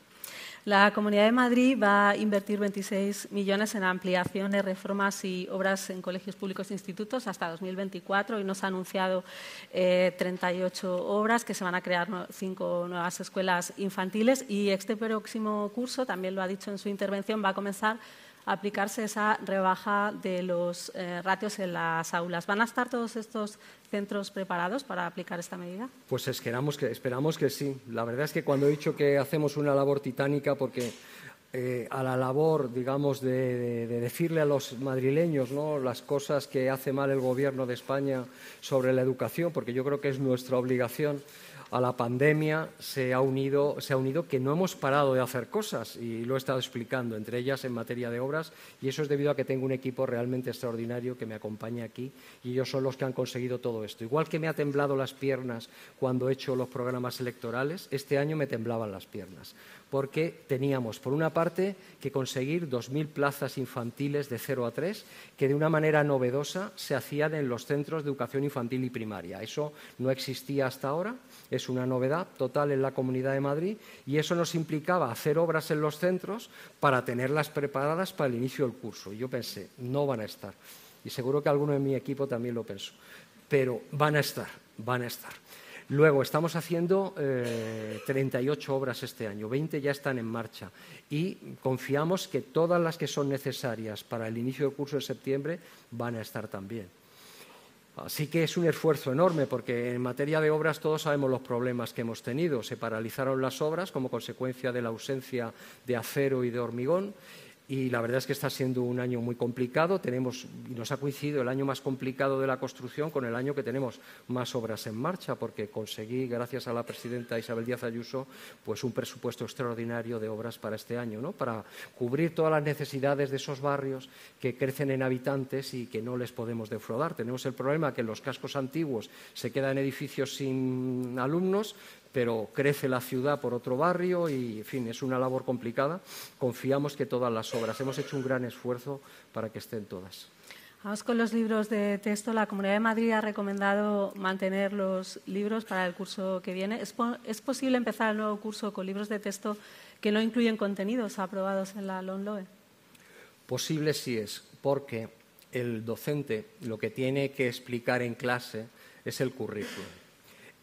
La Comunidad de Madrid va a invertir 26 millones en ampliaciones, reformas y obras en colegios públicos e institutos hasta 2024 y nos ha anunciado 38 eh, obras que se van a crear cinco nuevas escuelas infantiles y este próximo curso, también lo ha dicho en su intervención, va a comenzar aplicarse esa rebaja de los eh, ratios en las aulas. ¿Van a estar todos estos centros preparados para aplicar esta medida? Pues esperamos que, esperamos que sí. La verdad es que cuando he dicho que hacemos una labor titánica, porque eh, a la labor, digamos, de, de, decirle a los madrileños ¿no? las cosas que hace mal el Gobierno de España sobre la educación, porque yo creo que es nuestra obligación a la pandemia se ha, unido, se ha unido que no hemos parado de hacer cosas y lo he estado explicando, entre ellas en materia de obras, y eso es debido a que tengo un equipo realmente extraordinario que me acompaña aquí y ellos son los que han conseguido todo esto. Igual que me ha temblado las piernas cuando he hecho los programas electorales, este año me temblaban las piernas porque teníamos, por una parte, que conseguir 2.000 plazas infantiles de 0 a 3, que de una manera novedosa se hacían en los centros de educación infantil y primaria. Eso no existía hasta ahora, es una novedad total en la Comunidad de Madrid y eso nos implicaba hacer obras en los centros para tenerlas preparadas para el inicio del curso. Y yo pensé, no van a estar. Y seguro que alguno de mi equipo también lo pensó. Pero van a estar, van a estar. Luego, estamos haciendo 38 eh, obras este año, 20 ya están en marcha y confiamos que todas las que son necesarias para el inicio del curso de septiembre van a estar también. Así que es un esfuerzo enorme porque en materia de obras todos sabemos los problemas que hemos tenido. Se paralizaron las obras como consecuencia de la ausencia de acero y de hormigón y la verdad es que está siendo un año muy complicado. Tenemos, y nos ha coincidido el año más complicado de la construcción con el año que tenemos más obras en marcha, porque conseguí, gracias a la presidenta Isabel Díaz Ayuso, pues un presupuesto extraordinario de obras para este año, ¿no? para cubrir todas las necesidades de esos barrios que crecen en habitantes y que no les podemos defraudar. Tenemos el problema que en los cascos antiguos se quedan edificios sin alumnos, pero crece la ciudad por otro barrio y, en fin, es una labor complicada. Confiamos que todas las obras, hemos hecho un gran esfuerzo para que estén todas. Vamos con los libros de texto. La Comunidad de Madrid ha recomendado mantener los libros para el curso que viene. ¿Es, posible empezar el nuevo curso con libros de texto que no incluyen contenidos aprobados en la LONLOE? Posible sí es, porque el docente lo que tiene que explicar en clase es el currículum.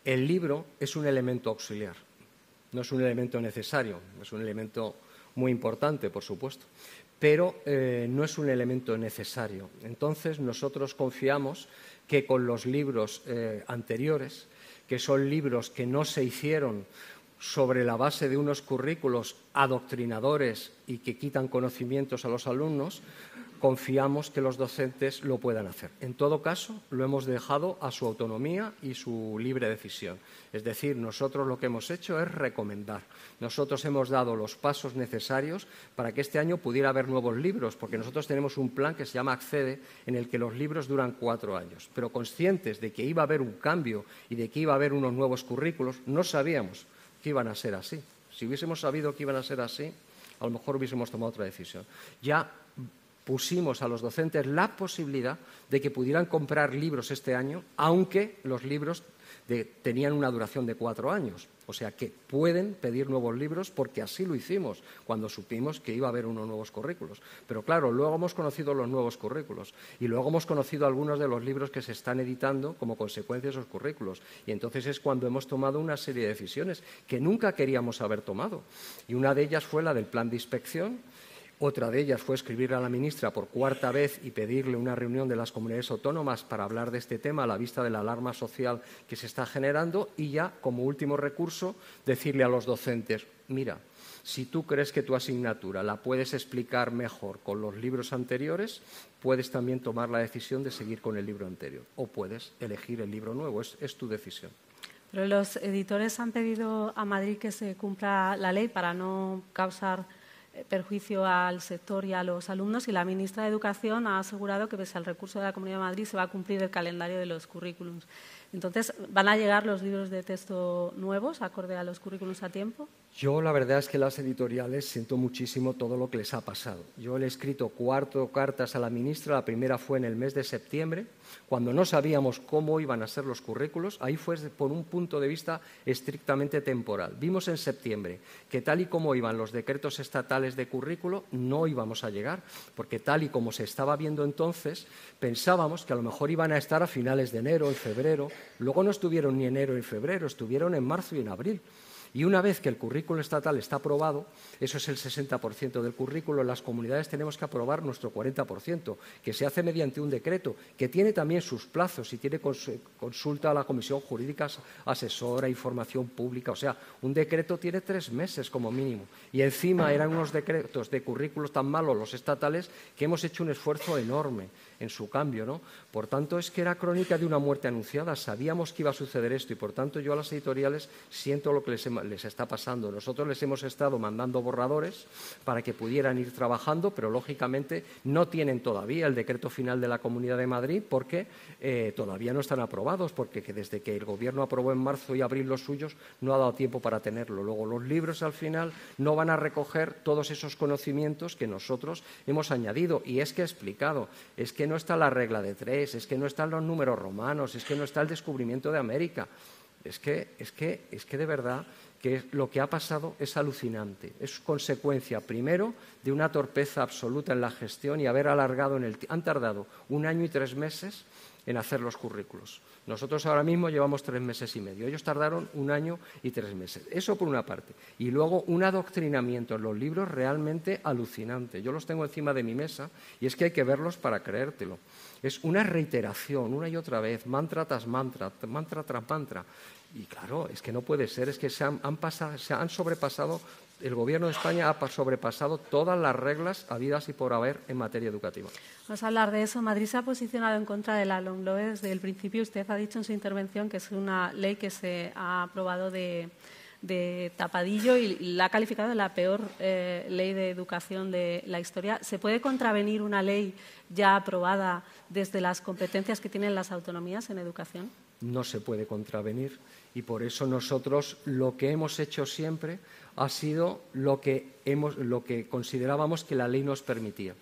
El libro es un elemento auxiliar, no es un elemento necesario, es un elemento muy importante, por supuesto, pero eh, no es un elemento necesario. Entonces, nosotros confiamos que con los libros eh, anteriores, que son libros que no se hicieron sobre la base de unos currículos adoctrinadores y que quitan conocimientos a los alumnos, confiamos que los docentes lo puedan hacer. En todo caso, lo hemos dejado a su autonomía y su libre decisión. Es decir, nosotros lo que hemos hecho es recomendar. Nosotros hemos dado los pasos necesarios para que este año pudiera haber nuevos libros, porque nosotros tenemos un plan que se llama Accede, en el que los libros duran cuatro años. Pero conscientes de que iba a haber un cambio y de que iba a haber unos nuevos currículos, no sabíamos que iban a ser así. Si hubiésemos sabido que iban a ser así, a lo mejor hubiésemos tomado otra decisión. Ya pusimos a los docentes la posibilidad de que pudieran comprar libros este año, aunque los libros tenían una duración de cuatro años. O sea que pueden pedir nuevos libros porque así lo hicimos cuando supimos que iba a haber unos nuevos currículos. Pero claro, luego hemos conocido los nuevos currículos y luego hemos conocido algunos de los libros que se están editando como consecuencia de esos currículos. Y entonces es cuando hemos tomado una serie de decisiones que nunca queríamos haber tomado. Y una de ellas fue la del plan de inspección otra de ellas fue escribir a la ministra por cuarta vez y pedirle una reunión de las comunidades autónomas para hablar de este tema a la vista de la alarma social que se está generando y ya, como último recurso, decirle a los docentes, mira, Si tú crees que tu asignatura la puedes explicar mejor con los libros anteriores, puedes también tomar la decisión de seguir con el libro anterior o puedes elegir el libro nuevo, es, es tu decisión. Pero los editores han pedido a Madrid que se cumpla la ley para no causar perjuicio al sector y a los alumnos y la ministra de Educación ha asegurado que pese al recurso de la Comunidad de Madrid se va a cumplir el calendario de los currículums. Entonces, ¿van a llegar los libros de texto nuevos acorde a los currículums a tiempo? Yo la verdad es que las editoriales siento muchísimo todo lo que les ha pasado. Yo le he escrito cuatro cartas a la ministra, la primera fue en el mes de septiembre, cuando no sabíamos cómo iban a ser los currículos, ahí fue por un punto de vista estrictamente temporal. Vimos en septiembre que tal y como iban los decretos estatales de currículo, no íbamos a llegar, porque tal y como se estaba viendo entonces, pensábamos que a lo mejor iban a estar a finales de enero, en febrero, luego no estuvieron ni enero ni febrero, estuvieron en marzo y en abril. Y una vez que el currículo estatal está aprobado, eso es el 60% del currículo, las comunidades tenemos que aprobar nuestro 40%, que se hace mediante un decreto, que tiene también sus plazos y tiene consulta a la Comisión Jurídica Asesora, información pública. O sea, un decreto tiene tres meses como mínimo. Y encima eran unos decretos de currículos tan malos los estatales que hemos hecho un esfuerzo enorme en su cambio. ¿no? Por tanto, es que era crónica de una muerte anunciada. Sabíamos que iba a suceder esto y, por tanto, yo a las editoriales siento lo que les, está pasando. Nosotros les hemos estado mandando borradores para que pudieran ir trabajando, pero, lógicamente, no tienen todavía el decreto final de la Comunidad de Madrid porque eh, todavía no están aprobados, porque desde que el Gobierno aprobó en marzo y abril los suyos, no ha dado tiempo para tenerlo. Luego, los libros, al final, no van a recoger todos esos conocimientos que nosotros hemos añadido. Y es que he explicado, es que no está la regla de tres, es que no están los números romanos, es que no está el descubrimiento de América. Es que, es que, es que de verdad que lo que ha pasado es alucinante. Es consecuencia, primero, de una torpeza absoluta en la gestión y haber alargado en el. Han tardado un año y tres meses en hacer los currículos. Nosotros ahora mismo llevamos tres meses y medio. Ellos tardaron un año y tres meses. Eso por una parte. Y luego un adoctrinamiento en los libros realmente alucinante. Yo los tengo encima de mi mesa y es que hay que verlos para creértelo. Es una reiteración, una y otra vez, mantra tras mantra, mantra tras mantra. Y claro, es que no puede ser, es que se han, se han sobrepasado el Gobierno de España ha sobrepasado todas las reglas habidas y por haber en materia educativa. Vamos a hablar de eso. Madrid se ha posicionado en contra de la LOMLOE desde el principio. Usted ha dicho en su intervención que es una ley que se ha aprobado de, tapadillo y la ha calificado de la peor eh, ley de educación de la historia. ¿Se puede contravenir una ley ya aprobada desde las competencias que tienen las autonomías en educación? No se puede contravenir y por eso nosotros lo que hemos hecho siempre ha sido lo que, considerábamos que la ley nos permitía.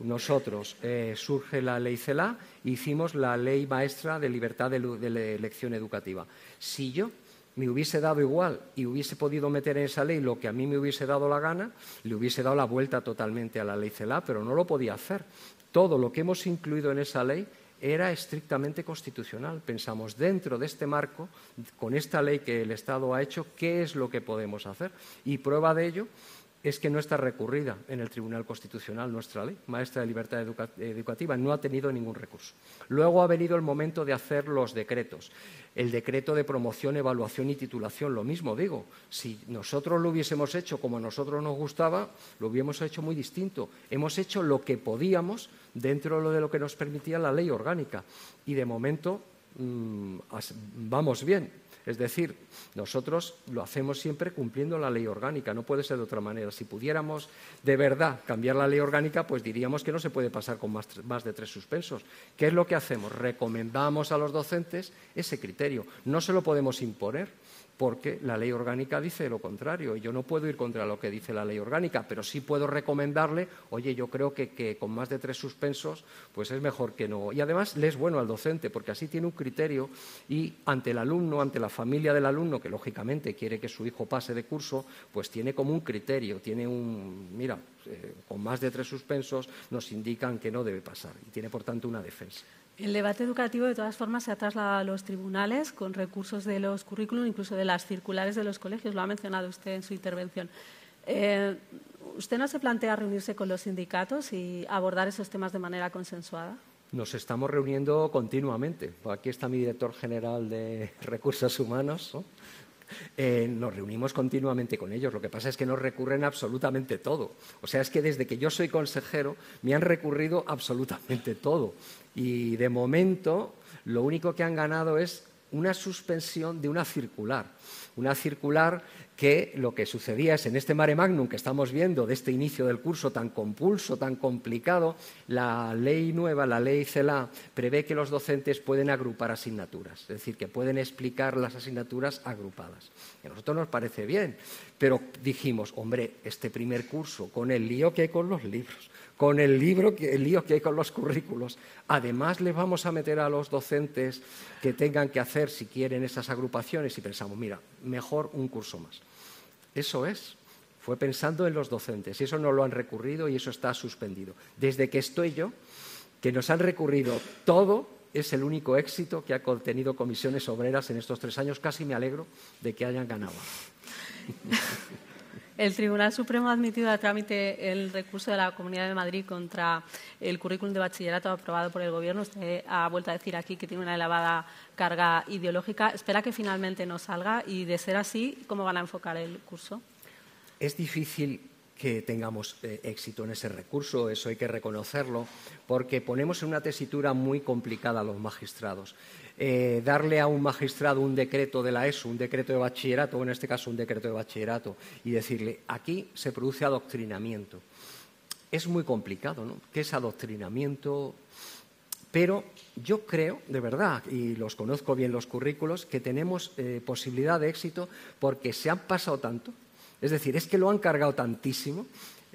Nosotros eh, surge la ley CELA hicimos la ley maestra de libertad de, de elección educativa. Si yo me hubiese dado igual y hubiese podido meter en esa ley lo que a mí me hubiese dado la gana, le hubiese dado la vuelta totalmente a la ley CELA, pero no lo podía hacer. Todo lo que hemos incluido en esa ley era estrictamente constitucional. Pensamos, dentro de este marco, con esta ley que el Estado ha hecho, ¿qué es lo que podemos hacer? Y prueba de ello es que no está recurrida en el Tribunal Constitucional nuestra ley, maestra de libertad educativa, no ha tenido ningún recurso. Luego ha venido el momento de hacer los decretos. El decreto de promoción, evaluación y titulación, lo mismo digo. Si nosotros lo hubiésemos hecho como a nosotros nos gustaba, lo hubiésemos hecho muy distinto. Hemos hecho lo que podíamos dentro de lo que nos permitía la ley orgánica. Y de momento mm, vamos bien. Es decir, nosotros lo hacemos siempre cumpliendo la ley orgánica, no puede ser de otra manera. Si pudiéramos de verdad cambiar la ley orgánica, pues diríamos que no se puede pasar con más, de tres suspensos. ¿Qué es lo que hacemos? Recomendamos a los docentes ese criterio. No se lo podemos imponer porque la ley orgánica dice lo contrario. y Yo no puedo ir contra lo que dice la ley orgánica, pero sí puedo recomendarle, oye, yo creo que, con más de tres suspensos, pues es mejor que no. Y además le es bueno al docente, porque así tiene un criterio y ante el alumno, ante la familia del alumno, que lógicamente quiere que su hijo pase de curso, pues tiene como un criterio, tiene un, mira, eh, con más de tres suspensos nos indican que no debe pasar y tiene por tanto una defensa. El debate educativo, de todas formas, se ha trasladado a los tribunales con recursos de los currículum, incluso de las circulares de los colegios. Lo ha mencionado usted en su intervención. Eh, ¿Usted no se plantea reunirse con los sindicatos y abordar esos temas de manera consensuada? Nos estamos reuniendo continuamente. Aquí está mi director general de Recursos Humanos, Eh, nos reunimos continuamente con ellos. Lo que pasa es que nos recurren absolutamente todo. O sea, es que desde que yo soy consejero me han recurrido absolutamente todo. Y de momento lo único que han ganado es una suspensión de una circular. Una circular que lo que sucedía es en este mare magnum que estamos viendo de este inicio del curso tan compulso, tan complicado, la ley nueva, la ley CELA, prevé que los docentes pueden agrupar asignaturas, es decir, que pueden explicar las asignaturas agrupadas. a nosotros nos parece bien, pero dijimos, hombre, este primer curso, con el lío que hay con los libros, con el libro, el lío que hay con los currículos. Además, les vamos a meter a los docentes que tengan que hacer, si quieren, esas agrupaciones y pensamos, mira, mejor un curso más. Eso es. Fue pensando en los docentes y eso no lo han recurrido y eso está suspendido. Desde que estoy yo, que nos han recurrido todo, es el único éxito que ha contenido comisiones obreras en estos tres años. Casi me alegro de que hayan ganado. El Tribunal Supremo ha admitido a trámite el recurso de la Comunidad de Madrid contra el currículum de bachillerato aprobado por el Gobierno. Usted ha vuelto a decir aquí que tiene una elevada carga ideológica. ¿Espera que finalmente no salga? Y, de ser así, ¿cómo van a enfocar el curso? Es difícil que tengamos eh, éxito en ese recurso, eso hay que reconocerlo, porque ponemos en una tesitura muy complicada a los magistrados. Eh, darle a un magistrado un decreto de la ESO, un decreto de bachillerato, o en este caso un decreto de bachillerato, y decirle, aquí se produce adoctrinamiento. Es muy complicado, ¿no? ¿Qué es adoctrinamiento? Pero yo creo, de verdad, y los conozco bien los currículos, que tenemos eh, posibilidad de éxito porque se han pasado tanto. Es decir, es que lo han cargado tantísimo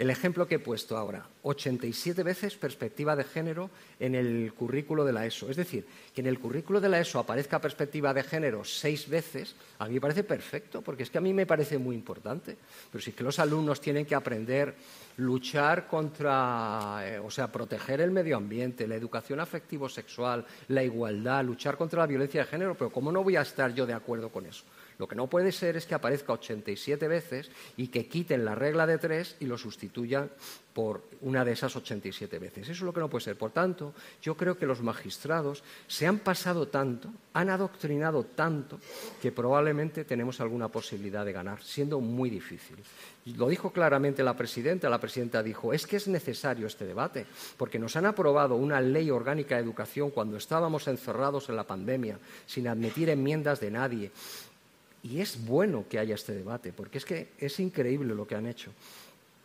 el ejemplo que he puesto ahora, 87 veces perspectiva de género en el currículo de la ESO. Es decir, que en el currículo de la ESO aparezca perspectiva de género seis veces, a mí me parece perfecto, porque es que a mí me parece muy importante. Pero si es que los alumnos tienen que aprender luchar contra, eh, o sea, proteger el medio ambiente, la educación afectivo-sexual, la igualdad, luchar contra la violencia de género, pero ¿cómo no voy a estar yo de acuerdo con eso? Lo que no puede ser es que aparezca 87 veces y que quiten la regla de tres y lo sustituyan por una de esas 87 veces. Eso es lo que no puede ser. Por tanto, yo creo que los magistrados se han pasado tanto, han adoctrinado tanto, que probablemente tenemos alguna posibilidad de ganar, siendo muy difícil. Lo dijo claramente la presidenta. La presidenta dijo, es que es necesario este debate, porque nos han aprobado una ley orgánica de educación cuando estábamos encerrados en la pandemia, sin admitir enmiendas de nadie, y es bueno que haya este debate, porque es que es increíble lo que han hecho.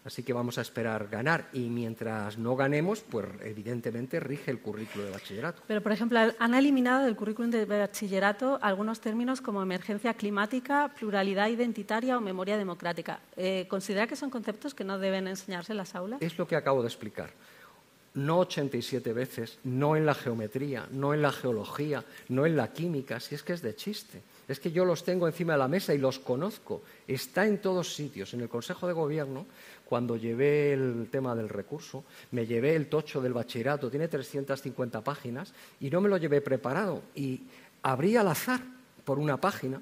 Así que vamos a esperar ganar y mientras no ganemos, pues evidentemente rige el currículo de bachillerato. Pero, por ejemplo, han eliminado del currículum de bachillerato algunos términos como emergencia climática, pluralidad identitaria o memoria democrática. Eh, ¿Considera que son conceptos que no deben enseñarse en las aulas? Es lo que acabo de explicar. No 87 veces, no en la geometría, no en la geología, no en la química, si es que es de chiste. Es que yo los tengo encima de la mesa y los conozco. Está en todos sitios. En el Consejo de Gobierno, cuando llevé el tema del recurso, me llevé el tocho del bachillerato, tiene 350 páginas, y no me lo llevé preparado. Y abrí al azar por una página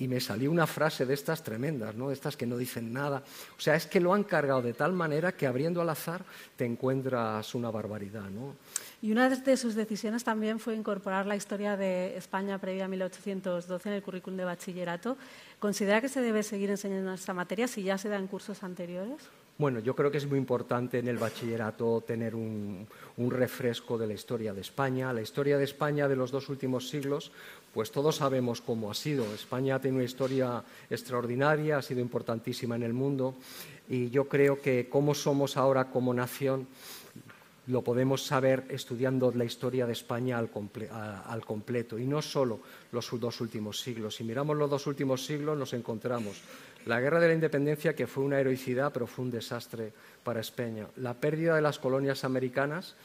y me salió una frase de estas tremendas, ¿no? De estas que no dicen nada. O sea, es que lo han cargado de tal manera que abriendo al azar te encuentras una barbaridad, ¿no? Y una de sus decisiones también fue incorporar la historia de España previa a 1812 en el currículum de bachillerato. ¿Considera que se debe seguir enseñando esta materia si ya se da en cursos anteriores? Bueno, yo creo que es muy importante en el bachillerato tener un, un, refresco de la historia de España. La historia de España de los dos últimos siglos pues todos sabemos cómo ha sido. España tiene una historia extraordinaria, ha sido importantísima en el mundo y yo creo que cómo somos ahora como nación lo podemos saber estudiando la historia de España al, completo y no solo los dos últimos siglos. Si miramos los dos últimos siglos nos encontramos la guerra de la independencia que fue una heroicidad pero fue un desastre para España, la pérdida de las colonias americanas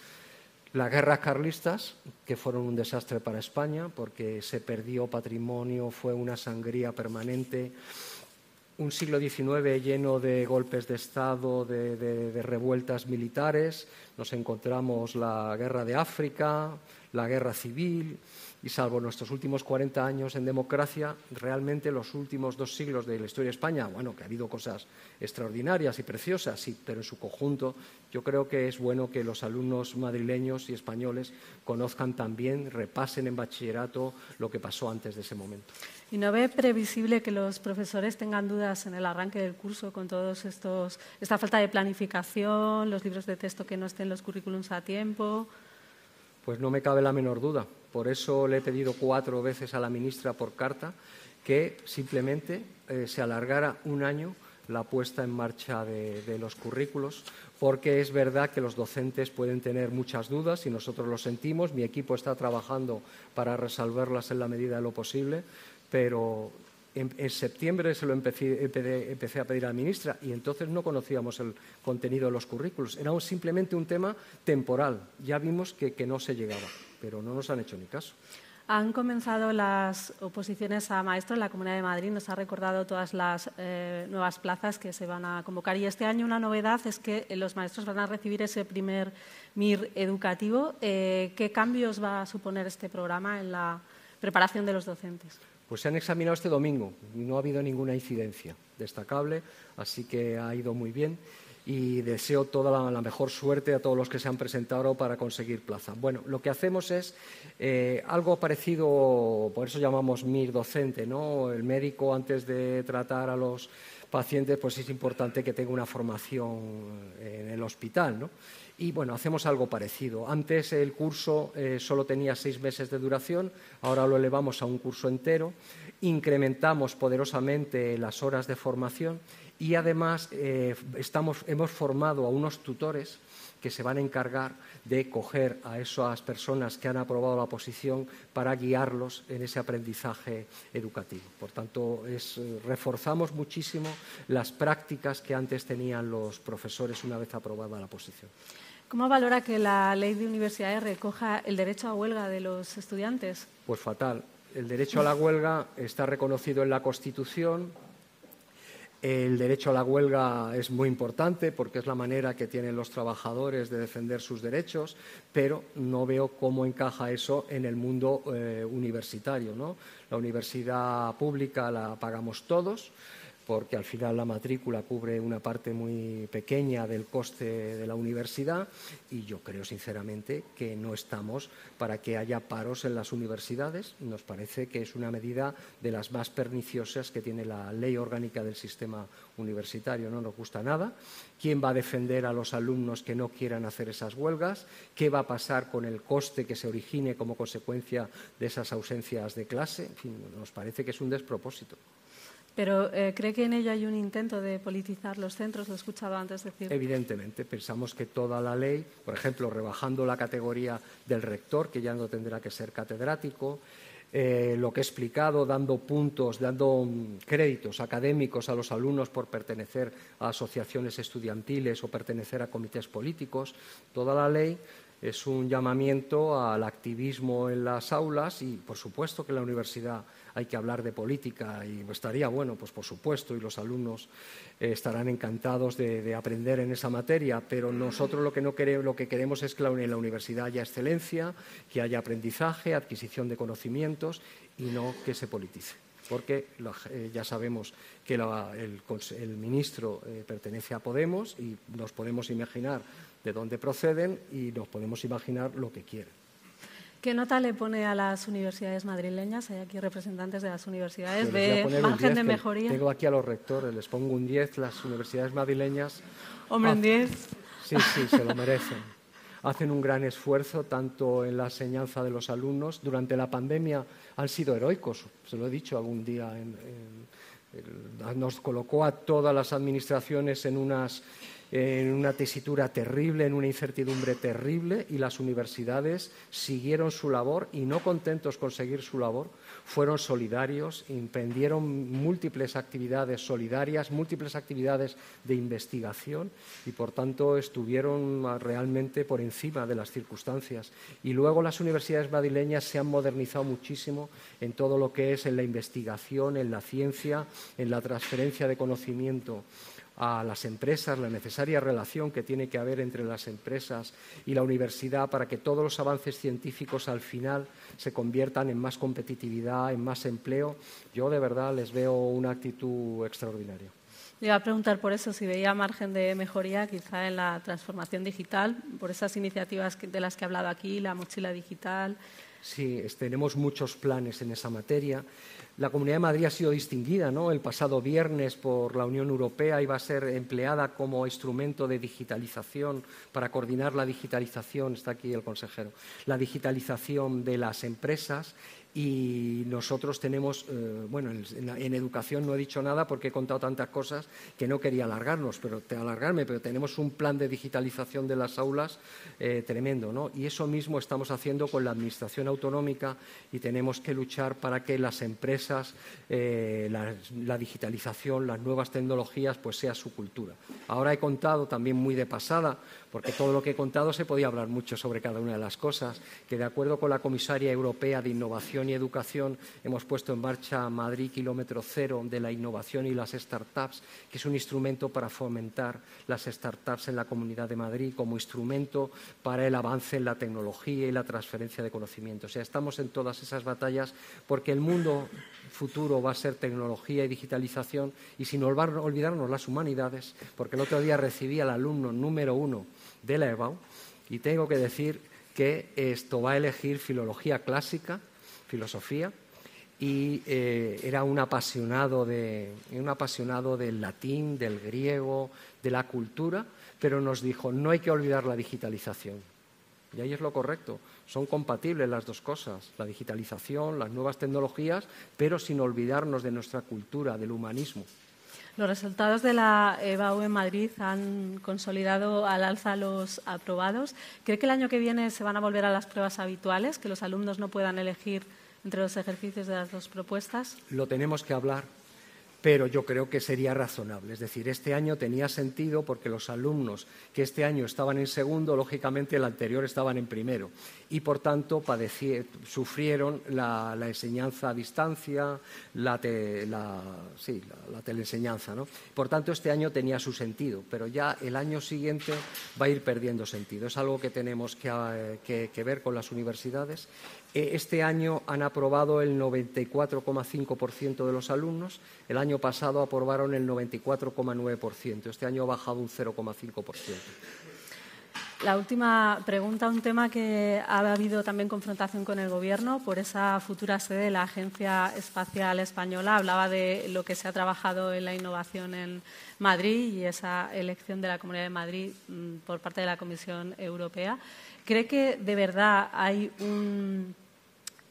las guerras carlistas, que fueron un desastre para España, porque se perdió patrimonio, fue una sangría permanente. Un siglo XIX lleno de golpes de Estado, de, revueltas militares. Nos encontramos la guerra de África, la guerra civil, y salvo nuestros últimos 40 años en democracia, realmente los últimos dos siglos de la historia de España, bueno, que ha habido cosas extraordinarias y preciosas, sí, pero en su conjunto yo creo que es bueno que los alumnos madrileños y españoles conozcan también, repasen en bachillerato lo que pasó antes de ese momento. ¿Y no ve previsible que los profesores tengan dudas en el arranque del curso con todos estos, esta falta de planificación, los libros de texto que no estén los currículums a tiempo? Pues no me cabe la menor duda. Por eso le he pedido cuatro veces a la ministra por carta que simplemente eh, se alargara un año la puesta en marcha de, los currículos, porque es verdad que los docentes pueden tener muchas dudas y nosotros lo sentimos. Mi equipo está trabajando para resolverlas en la medida de lo posible, pero en, septiembre se lo empecé, empecé, a pedir a la ministra y entonces no conocíamos el contenido de los currículos. Era simplemente un tema temporal. Ya vimos que, no se llegaba, pero no nos han hecho ni caso. Han comenzado las oposiciones a maestros en la Comunidad de Madrid. Nos ha recordado todas las eh, nuevas plazas que se van a convocar. Y este año una novedad es que los maestros van a recibir ese primer MIR educativo. Eh, ¿Qué cambios va a suponer este programa en la preparación de los docentes? Pues se han examinado este domingo y no ha habido ninguna incidencia destacable, así que ha ido muy bien y deseo toda la, mejor suerte a todos los que se han presentado para conseguir plaza. Bueno, lo que hacemos es eh, algo parecido, por eso llamamos MIR docente, ¿no? El médico antes de tratar a los pacientes, pues es importante que tenga una formación en el hospital, ¿no? Y bueno, hacemos algo parecido. Antes el curso eh, solo tenía seis meses de duración, ahora lo elevamos a un curso entero, incrementamos poderosamente las horas de formación y además eh, hemos formado a unos tutores que se van a encargar de coger a esas personas que han aprobado la posición para guiarlos en ese aprendizaje educativo. Por tanto, eh, reforzamos muchísimo las prácticas que antes tenían los profesores una vez aprobada la posición. ¿Cómo valora que la ley de universidades recoja el derecho a huelga de los estudiantes? Pues fatal. El derecho a la huelga está reconocido en la Constitución. El derecho a la huelga es muy importante porque es la manera que tienen los trabajadores de defender sus derechos, pero no veo cómo encaja eso en el mundo eh, universitario. ¿no? La universidad pública la pagamos todos porque al final la matrícula cubre una parte muy pequeña del coste de la universidad y yo creo sinceramente que no estamos para que haya paros en las universidades. Nos parece que es una medida de las más perniciosas que tiene la ley orgánica del sistema universitario. No nos gusta nada. ¿Quién va a defender a los alumnos que no quieran hacer esas huelgas? ¿Qué va a pasar con el coste que se origine como consecuencia de esas ausencias de clase? En fin, nos parece que es un despropósito. Pero eh, ¿cree que en ella hay un intento de politizar los centros? Lo he escuchado antes decir. Evidentemente, pensamos que toda la ley, por ejemplo, rebajando la categoría del rector, que ya no tendrá que ser catedrático, eh, lo que he explicado, dando puntos, dando mm, créditos académicos a los alumnos por pertenecer a asociaciones estudiantiles o pertenecer a comités políticos, toda la ley es un llamamiento al activismo en las aulas y, por supuesto, que la universidad hay que hablar de política y estaría bueno, pues por supuesto, y los alumnos eh, estarán encantados de, aprender en esa materia, pero nosotros lo que, no queremos, lo que queremos es que en la universidad haya excelencia, que haya aprendizaje, adquisición de conocimientos y no que se politice porque eh, ya sabemos que el, ministro eh, pertenece a Podemos y nos podemos imaginar de dónde proceden y nos podemos imaginar lo que quieren. ¿Qué nota le pone a las universidades madrileñas? Hay aquí representantes de las universidades. ¿Ve margen de mejoría? Tengo aquí a los rectores, les pongo un 10. Las universidades madrileñas. Hombre, un 10. Sí, sí, se lo merecen. Hacen un gran esfuerzo tanto en la enseñanza de los alumnos. Durante la pandemia han sido heroicos, se lo he dicho algún día. nos colocó a todas las administraciones en unas en una tesitura terrible, en una incertidumbre terrible, y las universidades siguieron su labor y no contentos con seguir su labor, fueron solidarios, emprendieron múltiples actividades solidarias, múltiples actividades de investigación y, por tanto, estuvieron realmente por encima de las circunstancias. Y luego las universidades madrileñas se han modernizado muchísimo en todo lo que es en la investigación, en la ciencia, en la transferencia de conocimiento a las empresas, la necesaria relación que tiene que haber entre las empresas y la universidad para que todos los avances científicos al final se conviertan en más competitividad, en más empleo. Yo de verdad les veo una actitud extraordinaria. Le iba a preguntar por eso si veía margen de mejoría quizá en la transformación digital, por esas iniciativas de las que he hablado aquí, la mochila digital. Sí, tenemos muchos planes en esa materia. La Comunidad de Madrid ha sido distinguida ¿no? el pasado viernes por la Unión Europea y va a ser empleada como instrumento de digitalización para coordinar la digitalización, está aquí el consejero, la digitalización de las empresas y nosotros tenemos, eh, bueno, en, educación no he dicho nada porque he contado tantas cosas que no quería alargarnos, pero alargarme, pero tenemos un plan de digitalización de las aulas eh, tremendo, ¿no? Y eso mismo estamos haciendo con la administración autonómica y tenemos que luchar para que las empresas, eh, la, digitalización, las nuevas tecnologías, pues sea su cultura. Ahora he contado también muy de pasada, porque todo lo que he contado se podía hablar mucho sobre cada una de las cosas, que de acuerdo con la comisaria europea de innovación y Educación hemos puesto en marcha Madrid Kilómetro Cero de la innovación y las startups, que es un instrumento para fomentar las startups en la Comunidad de Madrid como instrumento para el avance en la tecnología y la transferencia de conocimiento. O sea, estamos en todas esas batallas porque el mundo futuro va a ser tecnología y digitalización y sin olvidarnos las humanidades, porque el otro día recibí al alumno número uno de la EBAU y tengo que decir que esto va a elegir filología clásica, filosofía y eh, era un apasionado, de, un apasionado del latín, del griego, de la cultura, pero nos dijo, no hay que olvidar la digitalización. Y ahí es lo correcto. Son compatibles las dos cosas, la digitalización, las nuevas tecnologías, pero sin olvidarnos de nuestra cultura, del humanismo. Los resultados de la EBAU en Madrid han consolidado al alza los aprobados. ¿Cree que el año que viene se van a volver a las pruebas habituales, que los alumnos no puedan elegir entre los ejercicios de las dos propuestas? Lo tenemos que hablar pero yo creo que sería razonable. Es decir, este año tenía sentido porque los alumnos que este año estaban en segundo, lógicamente el anterior estaban en primero y, por tanto, sufrieron la, enseñanza a distancia, la, teleenseñanza. ¿no? Por tanto, este año tenía su sentido, pero ya el año siguiente va a ir perdiendo sentido. Es algo que tenemos que eh, ver con las universidades este año han aprobado el 94,5% de los alumnos, el año pasado aprobaron el 94,9%, este año ha bajado un 0,5%. La última pregunta, un tema que ha habido también confrontación con el Gobierno por esa futura sede de la Agencia Espacial Española. Hablaba de lo que se ha trabajado en la innovación en Madrid y esa elección de la Comunidad de Madrid mm, por parte de la Comisión Europea. ¿Cree que de verdad hay un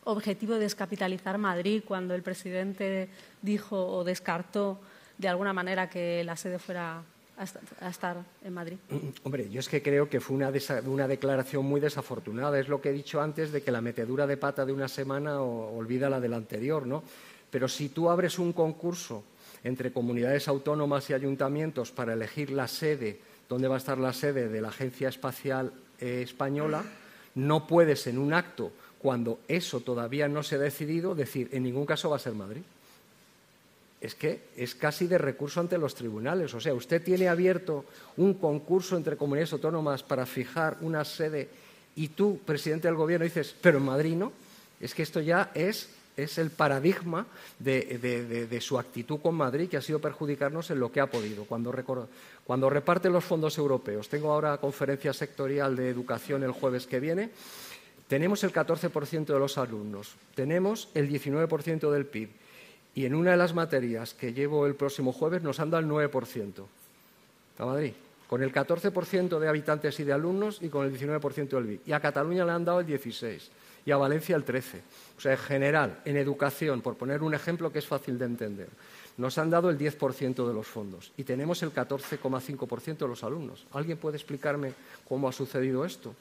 objetivo de descapitalizar Madrid cuando el presidente dijo o descartó de alguna manera que la sede fuera a estar en Madrid. Hombre, yo es que creo que fue una, una, declaración muy desafortunada. Es lo que he dicho antes de que la metedura de pata de una semana olvida la de la anterior, ¿no? Pero si tú abres un concurso entre comunidades autónomas y ayuntamientos para elegir la sede, dónde va a estar la sede de la Agencia Espacial eh, Española, no puedes en un acto cuando eso todavía no se ha decidido, decir, en ningún caso va a ser Madrid. Es que es casi de recurso ante los tribunales. O sea, usted tiene abierto un concurso entre comunidades autónomas para fijar una sede y tú, presidente del Gobierno, dices, pero en Madrid no. Es que esto ya es, el paradigma de, su actitud con Madrid que ha sido perjudicarnos en lo que ha podido. Cuando, cuando reparte los fondos europeos, tengo ahora conferencia sectorial de educación el jueves que viene, tenemos el 14% de los alumnos, tenemos el 19% del PIB y en una de las materias que llevo el próximo jueves nos han dado el 9%. A Madrid, con el 14% de habitantes y de alumnos y con el 19% del PIB. Y a Cataluña le han dado el 16% y a Valencia el 13%. O sea, en general, en educación, por poner un ejemplo que es fácil de entender, nos han dado el 10% de los fondos y tenemos el 14,5% de los alumnos. ¿Alguien puede explicarme cómo ha sucedido esto?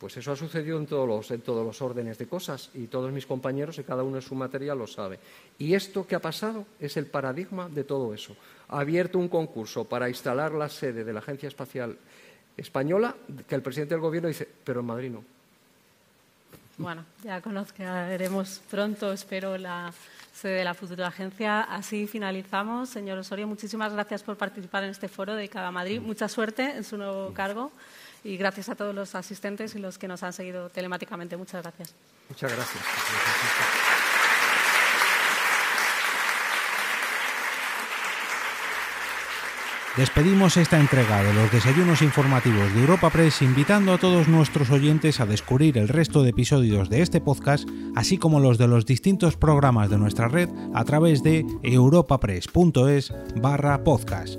Pues eso ha sucedido en todos, los, en todos los órdenes de cosas y todos mis compañeros y cada uno en su materia lo sabe. Y esto que ha pasado es el paradigma de todo eso. Ha abierto un concurso para instalar la sede de la Agencia Espacial Española que el presidente del Gobierno dice, pero en Madrid no. Bueno, ya conozcaremos pronto, espero, la sede de la futura agencia. Así finalizamos. Señor Osorio, muchísimas gracias por participar en este foro dedicado a Madrid. Mucha suerte en su nuevo cargo y gracias a todos los asistentes y los que nos han seguido telemáticamente. Muchas gracias. Muchas gracias. Despedimos esta entrega de los desayunos informativos de Europa Press invitando a todos nuestros oyentes a descubrir el resto de episodios de este podcast, así como los de los distintos programas de nuestra red a través de europapress.es barra podcast.